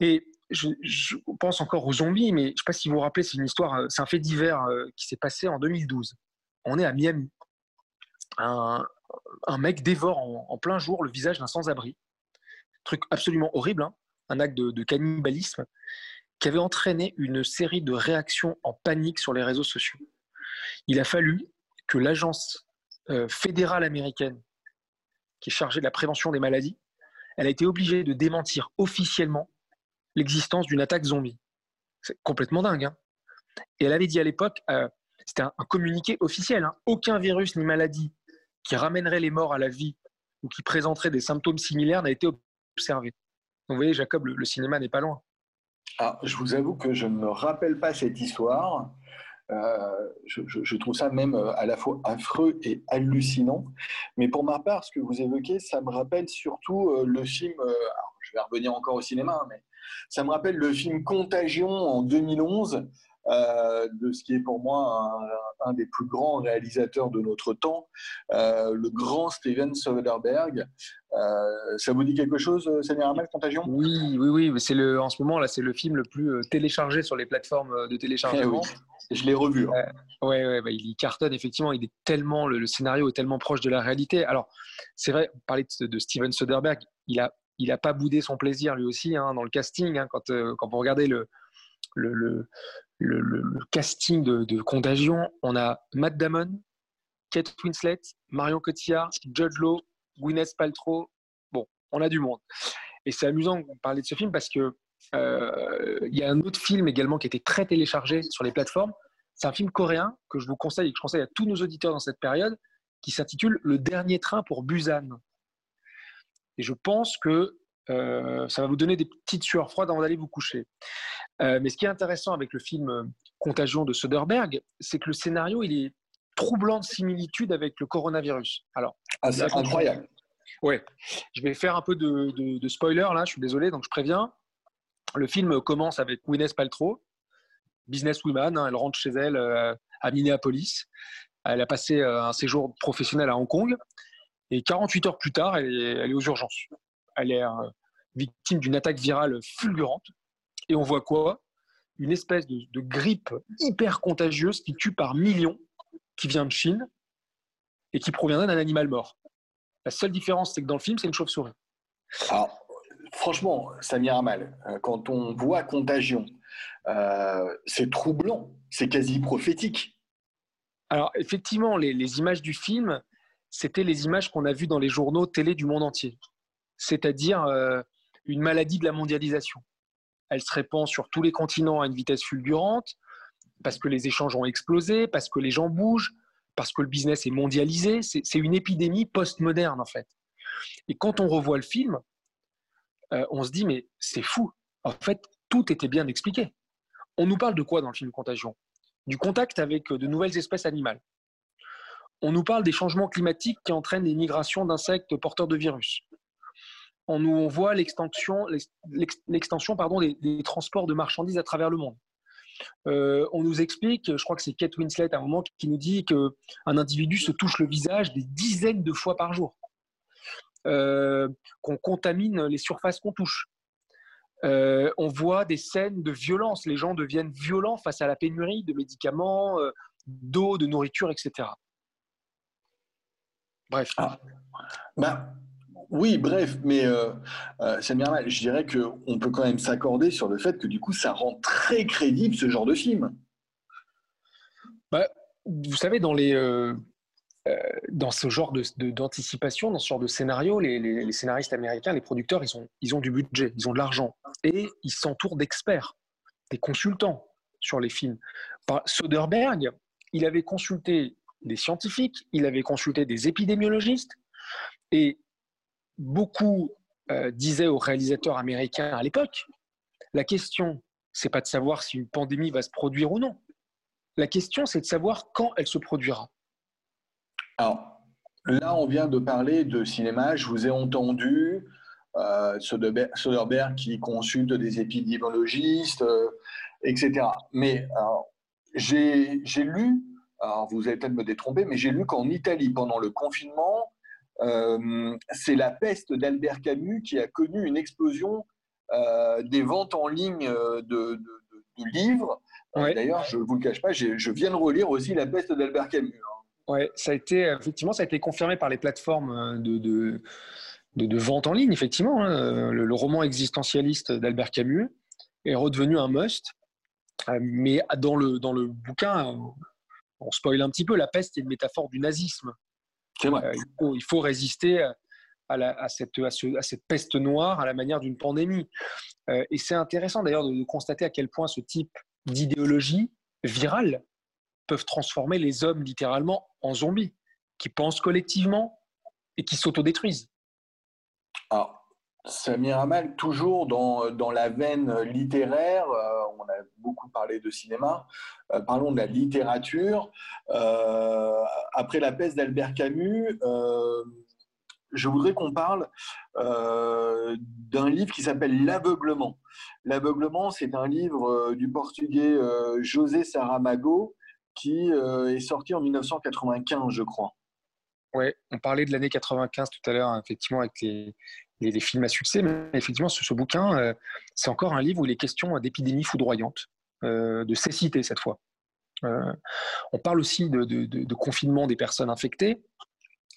Et je, pense encore aux zombies, mais je ne sais pas si vous vous rappelez, c'est une histoire, euh, c'est un fait divers euh, qui s'est passé en 2012. On est à Miami. Un, mec dévore en, plein jour le visage d'un sans-abri. Truc absolument horrible, hein. un acte de, cannibalisme qui avait entraîné une série de réactions en panique sur les réseaux sociaux. Il a fallu que l'agence euh, fédérale américaine, qui est chargée de la prévention des maladies, elle a été obligée de démentir officiellement l'existence d'une attaque zombie. C'est complètement dingue. Hein. Et elle avait dit à l'époque, euh, c'était un, communiqué officiel, hein, aucun virus ni maladie qui ramènerait les morts à la vie ou qui présenterait des symptômes similaires n'a été observé. Donc vous voyez, Jacob, le, cinéma n'est pas loin. Ah, je vous avoue que je ne me rappelle pas cette histoire. Euh, je, trouve ça même euh, à la fois affreux et hallucinant. Mais pour ma part, ce que vous évoquez, ça me rappelle surtout le film, je vais revenir encore au cinéma, mais ça me rappelle le film Contagion en 2011 euh, de ce qui est pour moi un, des plus grands réalisateurs de notre temps, euh, le grand Steven Soderbergh. Euh, ça vous dit quelque chose, Seigneur Hamel, Contagion? Oui, oui, oui. C'est le, en ce moment, là, c'est le film le plus téléchargé sur les plateformes de téléchargement. Eh je l'ai revu. Hein. Oui, ouais, bah, il cartonne, effectivement. Il est tellement, le, scénario est tellement proche de la réalité. Alors, c'est vrai, on parlait de, Steven Soderbergh, il a il n'a pas boudé son plaisir lui aussi hein, dans le casting. Hein, quand, quand vous regardez le, le, le, casting de, Contagion, on a Matt Damon, Kate Winslet, Marion Cotillard, Judge Law, Gwyneth Paltrow. Bon, on a du monde. Et c'est amusant de parler de ce film parce que euh, il y a un autre film également qui été très téléchargé sur les plateformes. C'est un film coréen que je vous conseille et que je conseille à tous nos auditeurs dans cette période, qui s'intitule Le dernier train pour Busan. Et je pense que euh, ça va vous donner des petites sueurs froides avant d'aller vous coucher. Euh, mais ce qui est intéressant avec le film euh, Contagion de Soderbergh, c'est que le scénario, il est troublant de similitude avec le coronavirus. Alors, ah, c'est incroyable. Ouais, je vais faire un peu de, spoiler là, je suis désolé, donc je préviens. Le film commence avec Gwyneth Paltrow, businesswoman, hein, elle rentre chez elle à Minneapolis. Elle a passé un séjour professionnel à Hong Kong et 48 heures plus tard, elle est aux urgences elle est euh, victime d'une attaque virale fulgurante. Et on voit quoi? Une espèce de, grippe hyper contagieuse qui tue par millions, qui vient de Chine et qui proviendrait d'un animal mort. La seule différence, c'est que dans le film, c'est une chauve-souris. Alors, franchement, Samir mal. Euh, quand on voit Contagion, euh, c'est troublant, c'est quasi prophétique. Alors, effectivement, les images du film, c'était les images qu'on a vues dans les journaux télé du monde entier c'est-à-dire euh, une maladie de la mondialisation. Elle se répand sur tous les continents à une vitesse fulgurante, parce que les échanges ont explosé, parce que les gens bougent, parce que le business est mondialisé. C'est une épidémie post-moderne, en fait. Et quand on revoit le film, euh, on se dit, mais c'est fou. En fait, tout était bien expliqué. On nous parle de quoi dans le film Contagion? Du contact avec de nouvelles espèces animales. On nous parle des changements climatiques qui entraînent les migrations d'insectes porteurs de virus. On nous voit l'extension, des, transports de marchandises à travers le monde. Euh, on nous explique, je crois que c'est Kate Winslet à un moment qui nous dit qu'un individu se touche le visage des dizaines de fois par jour, euh, qu'on contamine les surfaces qu'on touche. Euh, on voit des scènes de violence, les gens deviennent violents face à la pénurie de médicaments, d'eau, de nourriture, etc. Bref. Ah. Bah, oui, bref, mais euh, euh je dirais qu'on peut quand même s'accorder sur le fait que du coup, ça rend très crédible ce genre de film. Bah, vous savez, dans, les, euh, euh, dans ce genre d'anticipation, de, dans ce genre de scénario, les, scénaristes américains, les producteurs, ils ont, ils ont du budget, ils ont de l'argent et ils s'entourent d'experts, des consultants sur les films. Par Soderbergh, il avait consulté des scientifiques, il avait consulté des épidémiologistes, et beaucoup euh, disaient aux réalisateurs américains à l'époque, la question, c'est pas de savoir si une pandémie va se produire ou non. La question, c'est de savoir quand elle se produira. Alors, là, on vient de parler de cinéma. Je vous ai entendu, euh, Soderbergh qui consulte des épidémiologistes, euh, etc. Mais j'ai lu alors vous allez peut-être me détromper, mais j'ai lu qu'en Italie, pendant le confinement, euh, c'est la peste d'Albert Camus qui a connu une explosion euh, des ventes en ligne euh, de, livres. D'ailleurs, je ne vous le cache pas, je viens de relire aussi La peste d'Albert Camus. Hein. Oui, ça a été effectivement, ça a été confirmé par les plateformes de, de, vente en ligne. Effectivement, hein. le, roman existentialiste d'Albert Camus est redevenu un must. Mais dans le, dans le bouquin, on spoil un petit peu, la peste est une métaphore du nazisme. Euh, il, faut, résister à, cette, peste noire à la manière d'une pandémie. Euh, et c'est intéressant d'ailleurs de, constater à quel point ce type d'idéologie virale peuvent transformer les hommes littéralement en zombies, qui pensent collectivement et qui s'autodétruisent. Samir Amal, toujours dans, dans, la veine littéraire, euh, on a beaucoup parlé de cinéma, euh, parlons de la littérature. Euh, après la peste d'Albert Camus, je voudrais qu'on parle d'un livre qui s'appelle L'aveuglement. L'aveuglement, c'est un livre du portugais José Saramago qui est sorti en 1995, je crois. Oui, on parlait de l'année 95 tout à l'heure, effectivement, avec les, les, films à succès. Mais effectivement, ce, ce bouquin, euh, c'est encore un livre où il est question d'épidémie foudroyante, euh, de cécité cette fois. Euh, on parle aussi de, confinement des personnes infectées.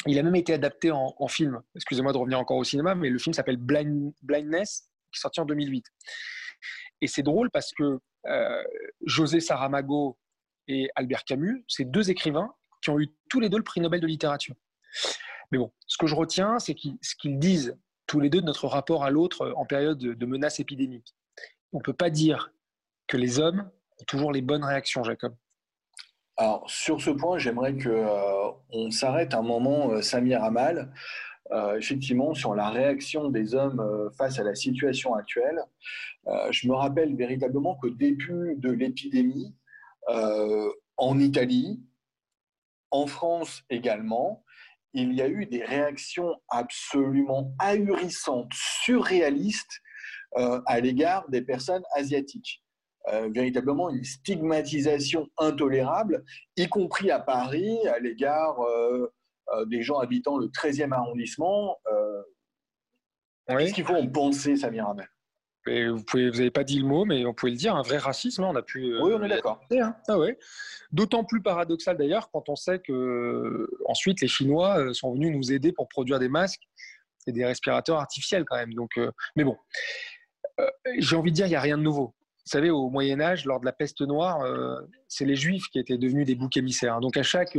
Il a même été adapté en, film. Excusez-moi de revenir encore au cinéma, mais le film s'appelle Blindness, qui est sorti en 2008. Et c'est drôle parce que José Saramago et Albert Camus, c'est deux écrivains qui ont eu tous les deux le prix Nobel de littérature. Mais bon, ce que je retiens, c'est ce qu'ils disent tous les deux de notre rapport à l'autre en période de menace épidémique. On ne peut pas dire que les hommes ont toujours les bonnes réactions, Jacob. Alors, sur ce point, j'aimerais qu'on euh, on s'arrête un moment, euh, Samir Amal, euh, effectivement, sur la réaction des hommes face à la situation actuelle. je me rappelle véritablement qu'au début de l'épidémie, en Italie, en France également, il y a eu des réactions absolument ahurissantes, surréalistes euh, à l'égard des personnes asiatiques. Euh, véritablement une stigmatisation intolérable, y compris à Paris, à l'égard euh, des gens habitant le 13e arrondissement. Qu'est-ce qu'il faut en penser, Samir Hamel vous n'avez pas dit le mot, mais on pouvait le dire, un vrai racisme, hein, on a pu. Oui, on est d'accord. Hein. Ah ouais. D'autant plus paradoxal d'ailleurs quand on sait que ensuite les Chinois euh, sont venus nous aider pour produire des masques et des respirateurs artificiels quand même. Donc, euh, mais bon, euh, j'ai envie de dire, il n'y a rien de nouveau. Vous savez, au Moyen Âge, lors de la peste noire, c'est les Juifs qui étaient devenus des boucs émissaires. Donc à chaque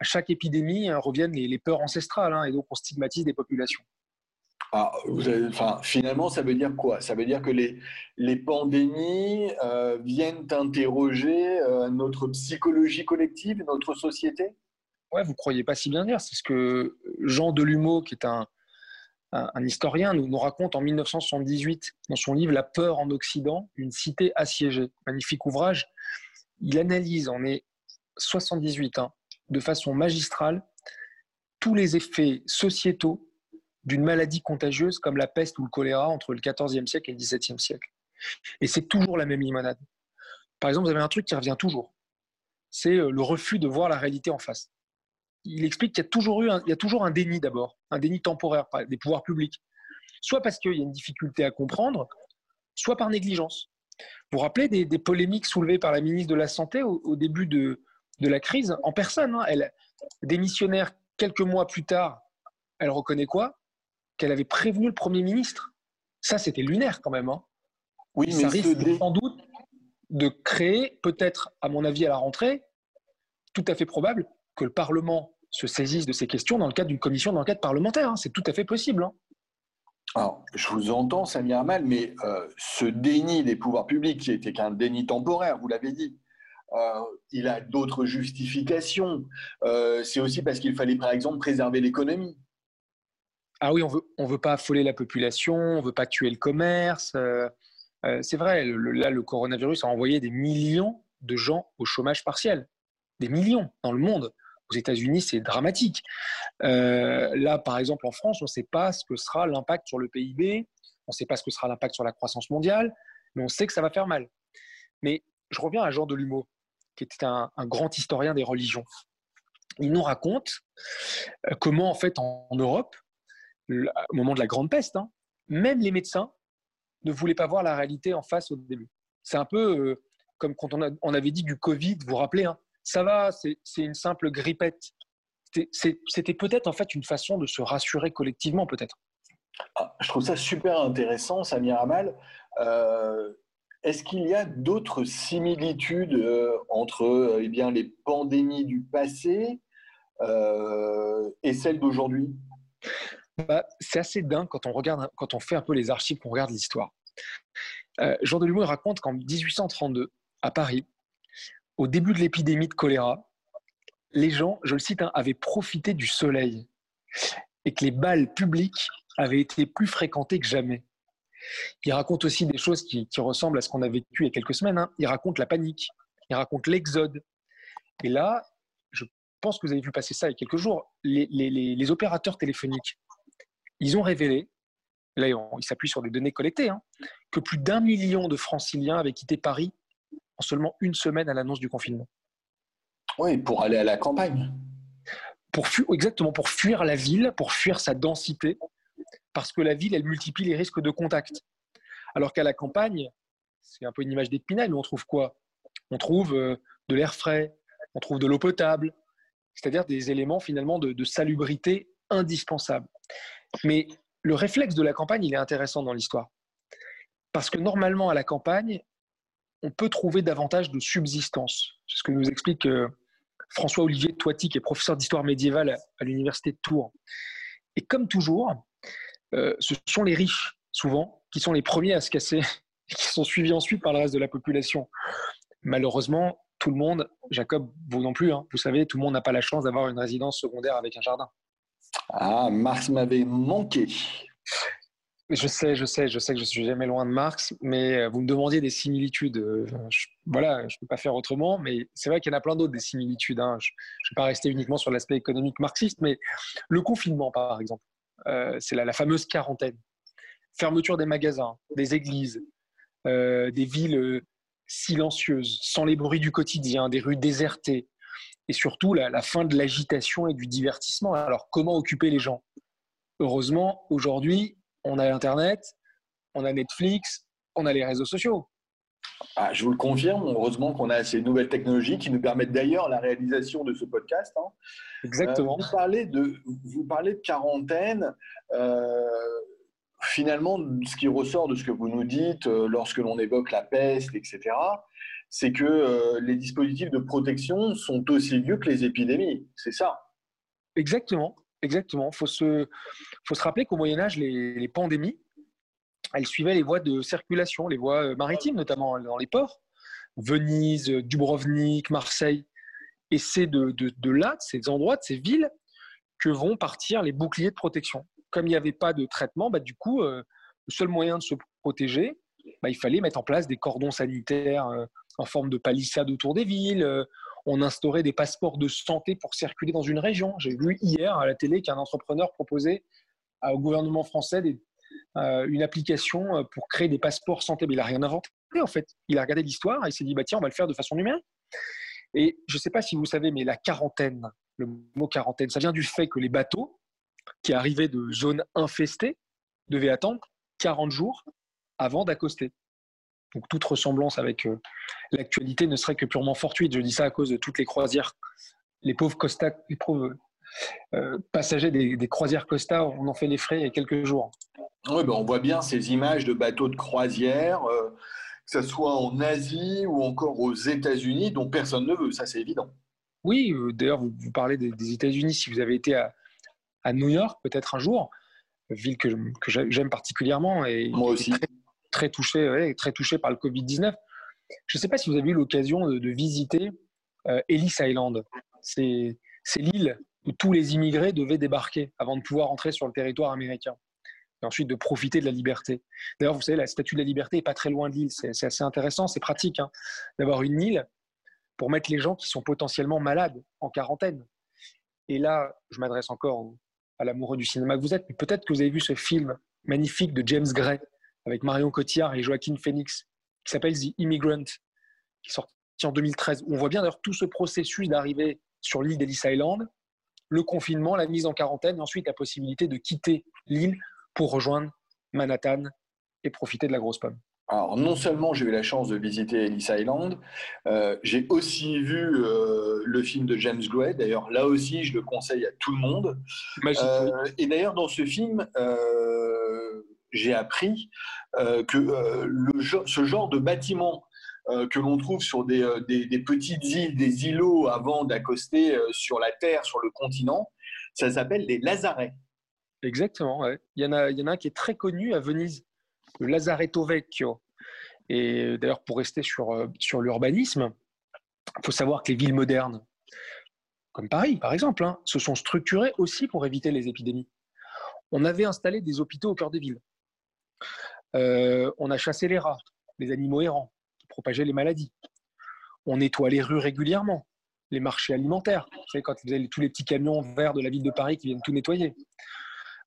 à chaque épidémie hein, reviennent les, peurs ancestrales, et donc on stigmatise des populations. Ah, enfin, finalement, ça veut dire quoi? Ça veut dire que les, pandémies euh, viennent interroger euh, notre psychologie collective, notre société? Ouais, vous croyez pas si bien dire. C'est ce que Jean Delumeau, qui est un, historien, nous, nous, raconte en 1978 dans son livre La peur en Occident, une cité assiégée. Magnifique ouvrage. Il analyse, on est 78, hein, de façon magistrale tous les effets sociétaux d'une maladie contagieuse comme la peste ou le choléra entre le XIVe siècle et le XVIIe siècle. Et c'est toujours la même limonade. Par exemple, vous avez un truc qui revient toujours. C'est euh, le refus de voir la réalité en face. Il explique qu'il y a toujours eu un, il y a toujours un déni d'abord, un déni temporaire des pouvoirs publics. Soit parce qu'il y a une difficulté à comprendre, soit par négligence. Vous vous rappelez des, polémiques soulevées par la ministre de la Santé au, début de, de, la crise? En personne hein. Elle démissionnaire quelques mois plus tard. Elle reconnaît quoi? Qu'elle avait prévenu le Premier ministre. Ça, c'était lunaire quand même. Hein. Oui, ça risque sans doute de créer, peut-être, à mon avis, à la rentrée, tout à fait probable que le Parlement se saisisse de ces questions dans le cadre d'une commission d'enquête parlementaire. Hein. C'est tout à fait possible. Alors, je vous entends, Samir Amal, mais euh, ce déni des pouvoirs publics, qui était qu'un déni temporaire, vous l'avez dit, euh, il a d'autres justifications. Euh, c'est aussi parce qu'il fallait, par exemple, préserver l'économie. Ah oui, on veut, on veut pas affoler la population, on veut pas tuer le commerce. c'est vrai, là, le coronavirus a envoyé des millions de gens au chômage partiel. Des millions dans le monde. Aux États-Unis, c'est dramatique. Euh, là, par exemple, en France, on ne sait pas ce que sera l'impact sur le PIB, on ne sait pas ce que sera l'impact sur la croissance mondiale, mais on sait que ça va faire mal. Mais je reviens à Jean Delumeau, qui était un, grand historien des religions. Il nous raconte euh, comment, en fait, en, Europe, au moment de la grande peste, hein, même les médecins ne voulaient pas voir la réalité en face au début. C'est un peu euh, comme quand on, avait dit du Covid, vous vous rappelez, hein, ça va, c'est une simple grippette. C'était peut-être en fait une façon de se rassurer collectivement, peut-être. Ah, je trouve ça super intéressant, Samir Amal. Euh, est-ce qu'il y a d'autres similitudes euh, entre euh, eh bien, les pandémies du passé et celles d'aujourd'hui? C'est assez dingue quand on, regarde, quand on fait un peu les archives, qu'on regarde l'histoire. Jean Delumeau raconte qu'en 1832, à Paris, au début de l'épidémie de choléra, les gens, je le cite, hein, avaient profité du soleil et que les balles publiques avaient été plus fréquentées que jamais. Il raconte aussi des choses qui, ressemblent à ce qu'on a vécu il y a quelques semaines. Hein. Il raconte la panique, il raconte l'exode. Et là, je pense que vous avez vu passer ça il y a quelques jours, les, opérateurs téléphoniques, ils ont révélé, là ils s'appuient sur des données collectées, hein, que plus d'un million de franciliens avaient quitté Paris en seulement une semaine à l'annonce du confinement. Oui, pour aller à la campagne. Pour exactement, pour fuir la ville, pour fuir sa densité, parce que la ville, elle multiplie les risques de contact. Alors qu'à la campagne, c'est un peu une image d'épinal, on trouve quoi? On trouve euh, de l'air frais, on trouve de l'eau potable, c'est-à-dire des éléments finalement de, de salubrité indispensables. Mais le réflexe de la campagne, il est intéressant dans l'histoire. Parce que normalement, à la campagne, on peut trouver davantage de subsistance. C'est ce que nous explique euh, François-Olivier Toiti, qui est professeur d'histoire médiévale à l'université de Tours. Et comme toujours, euh, ce sont les riches, souvent, qui sont les premiers à se casser et qui sont suivis ensuite par le reste de la population. Malheureusement, tout le monde, Jacob, vous non plus, hein, vous savez, tout le monde n'a pas la chance d'avoir une résidence secondaire avec un jardin. Ah, Mars m'avait manqué. Je sais, je sais, je sais que je suis jamais loin de Marx, mais euh, vous me demandiez des similitudes. Euh, voilà, je ne peux pas faire autrement, mais c'est vrai qu'il y en a plein d'autres des similitudes. Hein. Je ne vais pas rester uniquement sur l'aspect économique marxiste, mais le confinement, par exemple, euh, c'est la, fameuse quarantaine. Fermeture des magasins, des églises, des villes silencieuses, sans les bruits du quotidien, des rues désertées, et surtout la fin de l'agitation et du divertissement. Alors, comment occuper les gens? Heureusement, aujourd'hui, on a Internet, on a Netflix, on a les réseaux sociaux. Ah, je vous le confirme, heureusement qu'on a ces nouvelles technologies qui nous permettent d'ailleurs la réalisation de ce podcast. Hein. Exactement. Euh, vous, parlez de, vous parlez de quarantaine. Euh, finalement, ce qui ressort de ce que vous nous dites euh, lorsque l'on évoque la peste, etc., c'est que les dispositifs de protection sont aussi vieux que les épidémies. C'est ça Exactement. Exactement. Il faut se, rappeler qu'au Moyen Âge, les, pandémies, elles suivaient les voies de circulation, les voies euh, maritimes, notamment dans les ports. Venise, Dubrovnik, Marseille. Et c'est de, là, de ces endroits, de ces villes, que vont partir les boucliers de protection. Comme il n'y avait pas de traitement, bah, du coup, euh, le seul moyen de se protéger, bah, il fallait mettre en place des cordons sanitaires euh, en forme de palissade autour des villes. on instaurait des passeports de santé pour circuler dans une région. J'ai vu hier à la télé qu'un entrepreneur proposait au gouvernement français euh, une application euh, pour créer des passeports santé. Mais il n'a rien inventé en fait. Il a regardé l'histoire et il s'est dit bah, tiens, on va le faire de façon numérique. Et je ne sais pas si vous savez, mais la quarantaine, le mot quarantaine, ça vient du fait que les bateaux qui arrivaient de zones infestées devaient attendre 40 jours avant d'accoster. Donc toute ressemblance avec euh, l'actualité ne serait que purement fortuite. Je dis ça à cause de toutes les croisières. Les pauvres Costa, les pauvres euh, passagers des, croisières Costa, on en fait les frais il y a quelques jours. Oui, ben on voit bien ces images de bateaux de croisière, euh, que ce soit en Asie ou encore aux États-Unis, dont personne ne veut, ça c'est évident. Oui, d'ailleurs, vous, parlez des, États-Unis. Si vous avez été à, New York, peut-être un jour, ville que, que j'aime particulièrement. Et Moi aussi très touché, très touché par le Covid-19. Je ne sais pas si vous avez eu l'occasion de, visiter euh, Ellis Island. C'est l'île où tous les immigrés devaient débarquer avant de pouvoir entrer sur le territoire américain et ensuite de profiter de la liberté. D'ailleurs, vous savez, la statue de la liberté n'est pas très loin de l'île. C'est assez intéressant, c'est pratique hein, d'avoir une île pour mettre les gens qui sont potentiellement malades en quarantaine. Et là, je m'adresse encore à l'amoureux du cinéma que vous êtes, peut-être que vous avez vu ce film magnifique de James Gray avec Marion Cotillard et Joaquin Phoenix, qui s'appelle The Immigrant, qui est sorti en 2013. on voit bien d'ailleurs tout ce processus d'arriver sur l'île d'Ellis Island, le confinement, la mise en quarantaine, et ensuite la possibilité de quitter l'île pour rejoindre Manhattan et profiter de la grosse pomme. Alors, non seulement j'ai eu la chance de visiter Ellis Island, euh, j'ai aussi vu euh, le film de James Gray. D'ailleurs, là aussi, je le conseille à tout le monde. Euh, et d'ailleurs, dans ce film, j'ai appris euh, que euh, ce genre de bâtiment euh, que l'on trouve sur des, petites îles, des îlots avant d'accoster sur la Terre, sur le continent, ça s'appelle des lazarets. Exactement. Il, y en a, il y en a un qui est très connu à Venise, le Lazaretto Vecchio. Et d'ailleurs, pour rester sur, sur l'urbanisme, il faut savoir que les villes modernes, comme Paris par exemple, hein, se sont structurées aussi pour éviter les épidémies. On avait installé des hôpitaux au cœur des villes. Euh, on a chassé les rats, les animaux errants qui propageaient les maladies. On nettoie les rues régulièrement, les marchés alimentaires. Vous savez, quand vous avez tous les petits camions verts de la ville de Paris qui viennent tout nettoyer.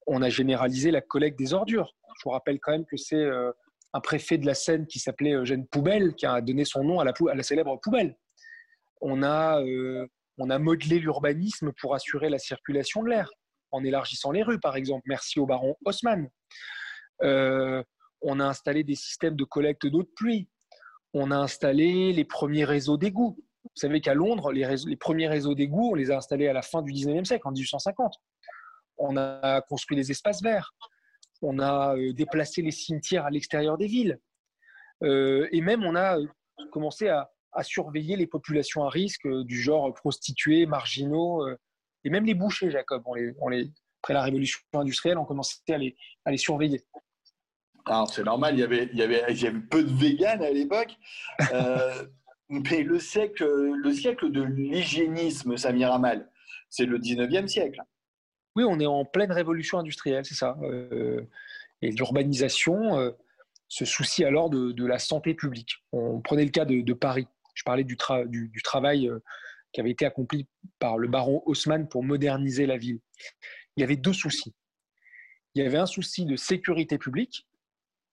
On a généralisé la collecte des ordures. Je vous rappelle quand même que c'est euh, un préfet de la Seine qui s'appelait Eugène Poubelle qui a donné son nom à la, célèbre poubelle. On a, euh, on a modelé l'urbanisme pour assurer la circulation de l'air en élargissant les rues, par exemple. Merci au baron Haussmann. On a installé des systèmes de collecte d'eau de pluie. On a installé les premiers réseaux d'égouts. Vous savez qu'à Londres, les, premiers réseaux d'égouts, on les a installés à la fin du 19e siècle, en 1850. On a construit des espaces verts. On a euh, déplacé les cimetières à l'extérieur des villes. Euh, et même, on a commencé à, surveiller les populations à risque du genre prostituées, marginaux, et même les bouchers, Jacob. Après la révolution industrielle, on commençait à les surveiller. Alors, c'est normal, il y, avait, il, y avait, avait peu de véganes à l'époque. Euh, mais le siècle, le siècle de l'hygiénisme, Samir Amal, c'est le 19e siècle. Oui, on est en pleine révolution industrielle, c'est ça. Euh, et l'urbanisation euh, se soucie alors de, de, la santé publique. On prenait le cas de, de Paris. Je parlais du, du, du travail qui avait été accompli par le baron Haussmann pour moderniser la ville. Il y avait deux soucis. Il y avait un souci de sécurité publique,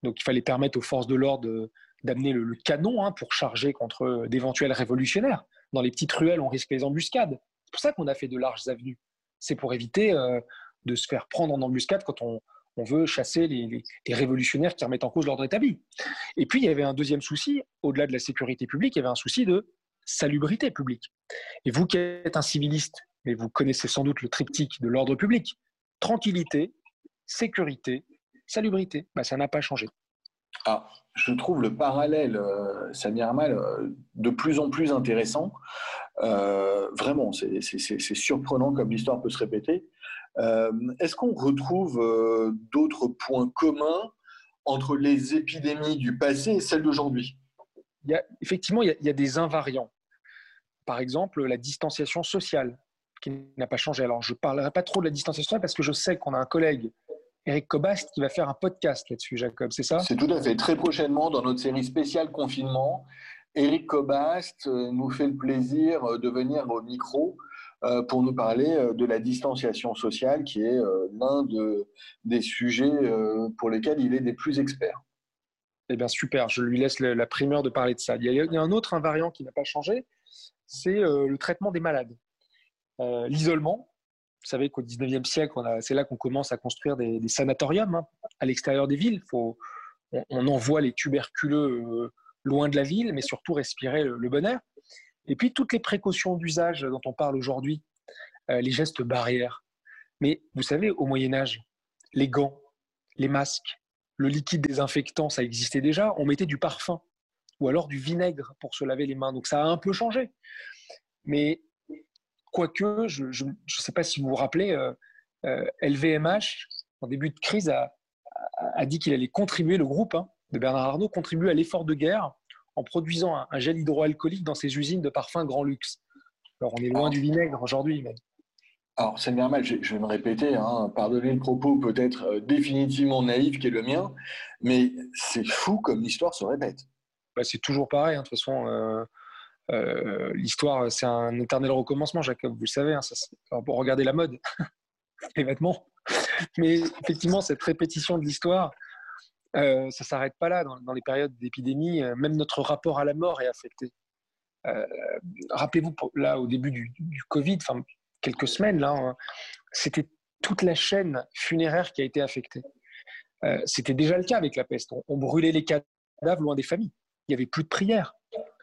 donc il fallait permettre aux forces de l'ordre d'amener le, canon hein, pour charger contre d'éventuels révolutionnaires. Dans les petites ruelles, on risque les embuscades. C'est pour ça qu'on a fait de larges avenues. C'est pour éviter euh, de se faire prendre en embuscade quand on, veut chasser les, révolutionnaires qui remettent en cause l'ordre établi. Et puis, il y avait un deuxième souci, au-delà de la sécurité publique, il y avait un souci de salubrité publique. Et vous qui êtes un civiliste, mais vous connaissez sans doute le triptyque de l'ordre public, tranquillité, sécurité, salubrité, bah, ça n'a pas changé. Ah, je trouve le parallèle, euh, Samir Amal, euh, de plus en plus intéressant. Euh, vraiment, c'est surprenant comme l'histoire peut se répéter. Euh, est-ce qu'on retrouve d'autres points communs entre les épidémies du passé et celles d'aujourd'hui? Effectivement, il y, a, des invariants. Par exemple, la distanciation sociale, qui n'a pas changé. Alors, je ne parlerai pas trop de la distanciation sociale parce que je sais qu'on a un collègue Eric Cobast qui va faire un podcast là-dessus, Jacob, c'est ça? C'est tout à fait. Très prochainement, dans notre série spéciale confinement, Eric Cobast nous fait le plaisir de venir au micro pour nous parler de la distanciation sociale, qui est l'un de, des sujets pour lesquels il est des plus experts. Eh bien, super, je lui laisse la primeur de parler de ça. Il y a, un autre invariant qui n'a pas changé, c'est le traitement des malades. L'isolement, vous savez qu'au 19e siècle, c'est là qu'on commence à construire des, sanatoriums hein, à l'extérieur des villes. On, envoie les tuberculeux euh, loin de la ville, mais surtout respirer le, bon air. Et puis toutes les précautions d'usage dont on parle aujourd'hui, euh, les gestes barrières. Mais vous savez, au Moyen Âge, les gants, les masques, le liquide désinfectant, ça existait déjà. On mettait du parfum ou alors du vinaigre pour se laver les mains. Donc ça a un peu changé. Mais Quoique, je ne sais pas si vous vous rappelez, LVMH, euh, euh, en début de crise, a, dit qu'il allait contribuer, le groupe hein, de Bernard Arnault, contribuer à l'effort de guerre en produisant un, gel hydroalcoolique dans ses usines de parfums grand luxe. Alors, on est loin du vinaigre aujourd'hui. Mais... Alors, c'est normal, je, je, vais me répéter, hein, pardonnez le propos peut-être euh, définitivement naïf qui est le mien, mais c'est fou comme l'histoire se répète. Bah, c'est toujours pareil, hein, de toute façon. Euh, l'histoire, c'est un éternel recommencement, Jacob, vous le savez, hein, pour regarder la mode, les vêtements. Mais effectivement, cette répétition de l'histoire, euh, ça ne s'arrête pas là. Dans, les périodes d'épidémie, euh, même notre rapport à la mort est affecté. Rappelez-vous, là, au début du, Covid, enfin, quelques semaines, là, hein, c'était toute la chaîne funéraire qui a été affectée. c'était déjà le cas avec la peste. On, on brûlait les cadavres loin des familles. Il n'y avait plus de prières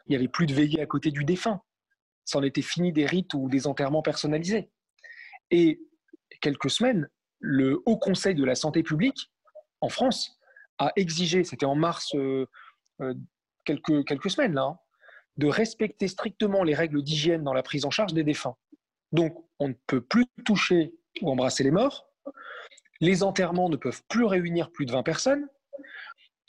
il n'y avait plus de veillée à côté du défunt. C'en était fini des rites ou des enterrements personnalisés. Et quelques semaines, le Haut Conseil de la santé publique en France a exigé, c'était en mars, euh, euh, quelques, semaines là, de respecter strictement les règles d'hygiène dans la prise en charge des défunts. Donc, on ne peut plus toucher ou embrasser les morts. Les enterrements ne peuvent plus réunir plus de 20 personnes.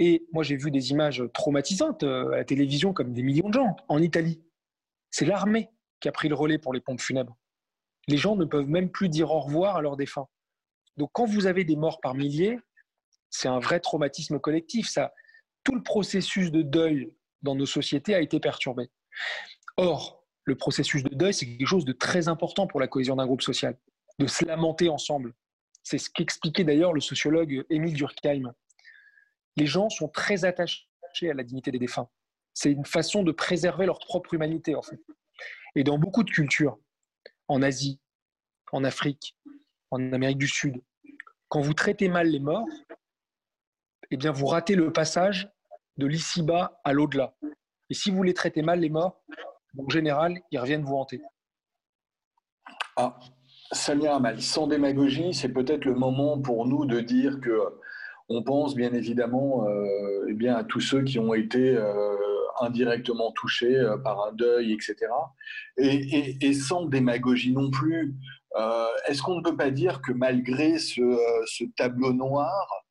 Et moi, j'ai vu des images traumatisantes euh, à la télévision, comme des millions de gens en Italie. C'est l'armée qui a pris le relais pour les pompes funèbres. Les gens ne peuvent même plus dire au revoir à leurs défunts. Donc, quand vous avez des morts par milliers, c'est un vrai traumatisme collectif. Ça, tout le processus de deuil dans nos sociétés a été perturbé. Or, le processus de deuil, c'est quelque chose de très important pour la cohésion d'un groupe social, de se lamenter ensemble. C'est ce qu'expliquait d'ailleurs le sociologue Émile Durkheim les gens sont très attachés à la dignité des défunts. C'est une façon de préserver leur propre humanité, en fait. Et dans beaucoup de cultures, en Asie, en Afrique, en Amérique du Sud, quand vous traitez mal les morts, eh bien, vous ratez le passage de l'ici-bas à l'au-delà. Et si vous les traitez mal, les morts, en général, ils reviennent vous hanter. Ah, Samir Amal, sans démagogie, c'est peut-être le moment pour nous de dire que on pense bien évidemment euh, eh bien, à tous ceux qui ont été euh, indirectement touchés euh, par un deuil, etc. Et, sans démagogie non plus, est-ce qu'on ne peut pas dire que malgré ce, tableau noir,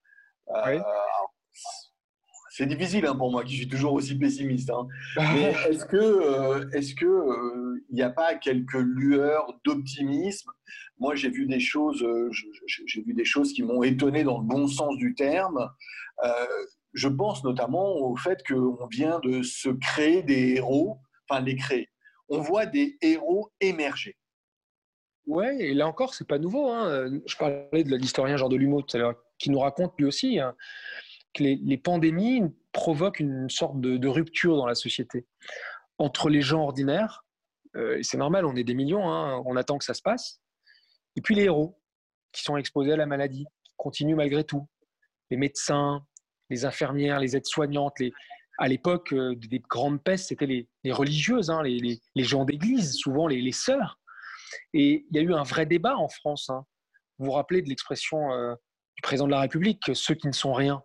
c'est difficile hein, pour moi qui suis toujours aussi pessimiste, hein, mais est-ce que est-ce que il n'y a pas quelques lueurs d'optimisme? Moi, j'ai vu des choses, euh, j'ai vu des choses qui m'ont étonné dans le bon sens du terme. Euh, je pense notamment au fait qu'on vient de se créer des héros, enfin les créer. On voit des héros émerger. Ouais, et là encore, c'est pas nouveau. Hein. Je parlais de l'historien Jean Delumeau tout à l'heure, qui nous raconte lui aussi hein, que les, pandémies provoquent une sorte de, rupture dans la société entre les gens ordinaires. Euh, c'est normal, on est des millions, hein, on attend que ça se passe. Et puis les héros qui sont exposés à la maladie, qui continuent malgré tout. Les médecins, les infirmières, les aides-soignantes. À l'époque euh, des grandes pestes, c'était les, religieuses, hein, les, gens d'église, souvent les, sœurs. Et il y a eu un vrai débat en France. Hein. Vous vous rappelez de l'expression euh, du président de la République, ceux qui ne sont rien,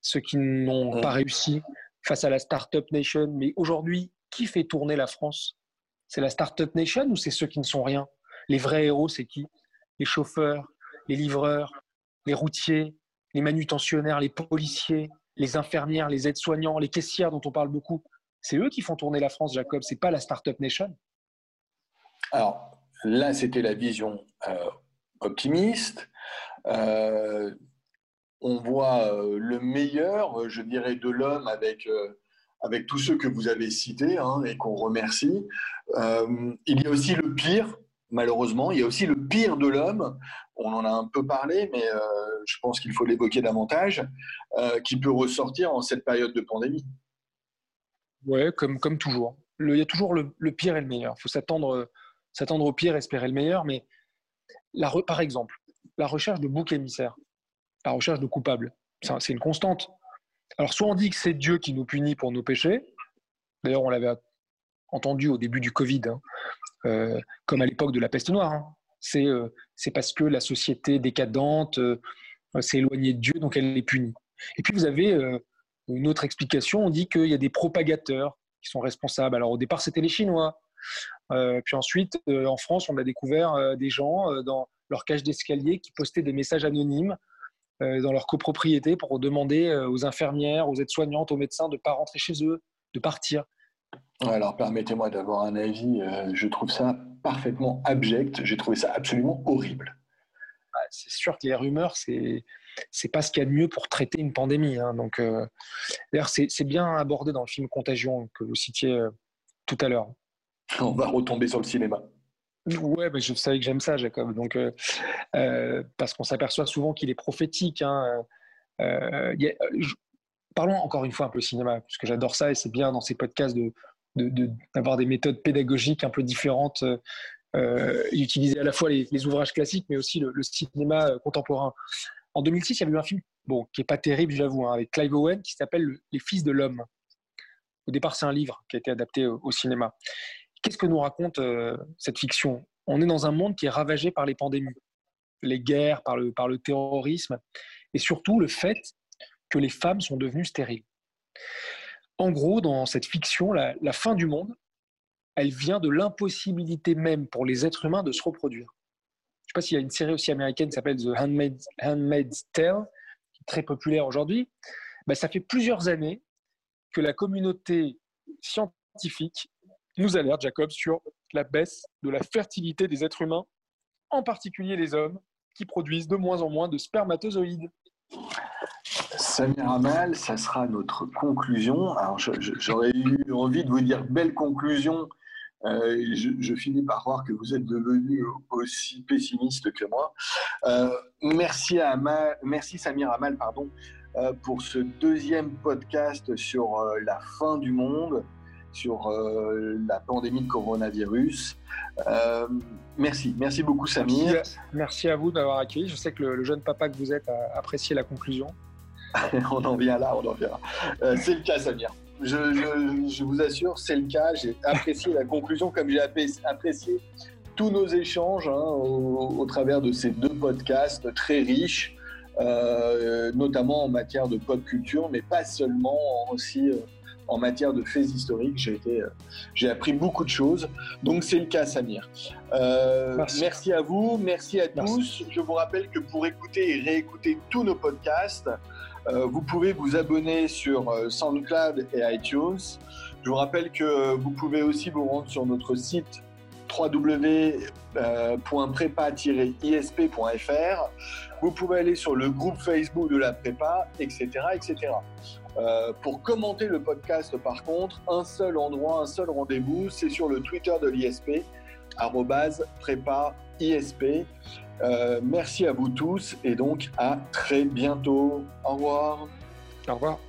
ceux qui n'ont pas réussi face à la Startup Nation. Mais aujourd'hui, qui fait tourner la France? C'est la Startup Nation ou c'est ceux qui ne sont rien? Les vrais héros, c'est qui? Les chauffeurs, les livreurs, les routiers, les manutentionnaires, les policiers, les infirmières, les aides-soignants, les caissières dont on parle beaucoup. C'est eux qui font tourner la France, Jacob. C'est pas la Startup Nation. Alors là, c'était la vision euh, optimiste. Euh, on voit euh, le meilleur, je dirais, de l'homme avec avec tous ceux que vous avez cités hein, et qu'on remercie. Euh, il y a aussi le pire, malheureusement, il y a aussi le pire de l'homme. On en a un peu parlé, mais euh, je pense qu'il faut l'évoquer davantage, euh, qui peut ressortir en cette période de pandémie. Ouais, comme, comme toujours. il y a toujours le, pire et le meilleur. Il faut s'attendre, s'attendre au pire, espérer le meilleur. Mais la, par exemple, la recherche de boucs émissaires, la recherche de coupables, c'est une constante. Alors, soit on dit que c'est Dieu qui nous punit pour nos péchés. D'ailleurs, on l'avait entendu au début du Covid, hein, euh, comme à l'époque de la peste noire. Hein. Euh, c'est parce que la société décadente euh, s'est éloignée de Dieu, donc elle est punie. Et puis, vous avez une autre explication. On dit qu'il y a des propagateurs qui sont responsables. Alors, au départ, c'était les Chinois. puis ensuite, en France, on a découvert des gens dans leur cage d'escalier qui postaient des messages anonymes dans leur copropriété pour demander euh, aux infirmières, aux aides-soignantes, aux médecins de ne pas rentrer chez eux, de partir. Alors permettez-moi d'avoir un avis, euh, je trouve ça parfaitement abject, j'ai trouvé ça absolument horrible. Bah, c'est sûr que les rumeurs, c'est c'est pas ce qu'il y a de mieux pour traiter une pandémie. Hein. Donc, d'ailleurs, c'est bien abordé dans le film Contagion que vous citiez tout à l'heure. On va retomber sur le cinéma. Ouais, je savais que j'aime ça, Jacob. Donc, euh, euh, parce qu'on s'aperçoit souvent qu'il est prophétique. Hein. Euh, parlons encore une fois un peu cinéma, parce que j'adore ça et c'est bien dans ces podcasts d'avoir des méthodes pédagogiques un peu différentes et utiliser à la fois les, ouvrages classiques, mais aussi le, cinéma contemporain. En 2006, il y avait eu un film, bon, qui est pas terrible, j'avoue, hein, avec Clive Owen, qui s'appelle Les Fils de l'homme. Au départ, c'est un livre qui a été adapté au cinéma. Qu'est-ce que nous raconte euh, cette fiction? On est dans un monde qui est ravagé par les pandémies, les guerres, par le, terrorisme, et surtout le fait que les femmes sont devenues stériles. En gros, dans cette fiction, la, fin du monde, elle vient de l'impossibilité même pour les êtres humains de se reproduire. Je ne sais pas s'il y a une série aussi américaine qui s'appelle The Handmaid's, Tale, qui est très populaire aujourd'hui. Ben, ça fait plusieurs années que la communauté scientifique nous alerte, Jacob, sur la baisse de la fertilité des êtres humains, en particulier les hommes, qui produisent de moins en moins de spermatozoïdes. Samir Amal, ça sera notre conclusion. Alors, j'aurais eu envie de vous dire belle conclusion. Euh, je, finis par voir que vous êtes devenu aussi pessimiste que moi. Euh, merci, à merci Samir Amal pardon, euh, pour ce deuxième podcast sur la fin du monde sur euh, la pandémie de coronavirus. Euh, merci, merci beaucoup Samir. Merci, à vous d'avoir accueilli. Je sais que le, jeune papa que vous êtes a apprécié la conclusion. on en vient là, on en vient là. Euh, c'est le cas Samir. Je, vous assure, c'est le cas. J'ai apprécié la conclusion comme j'ai apprécié tous nos échanges hein, au, travers de ces deux podcasts très riches, notamment en matière de pop culture, mais pas seulement, aussi en matière de faits historiques. J'ai été, euh, j'ai appris beaucoup de choses. Donc c'est le cas, Samir. Euh, merci. à vous, merci à tous. Je vous rappelle que pour écouter et réécouter tous nos podcasts, euh, vous pouvez vous abonner sur SoundCloud et iTunes. Je vous rappelle que vous pouvez aussi vous rendre sur notre site www.prépa-isp.fr. Vous pouvez aller sur le groupe Facebook de la prépa, etc. etc. Euh, pour commenter le podcast, par contre, un seul endroit, un seul rendez-vous, c'est sur le Twitter de l'ISP, prépa ISP. Euh, merci à vous tous et donc à très bientôt. Au revoir. Au revoir.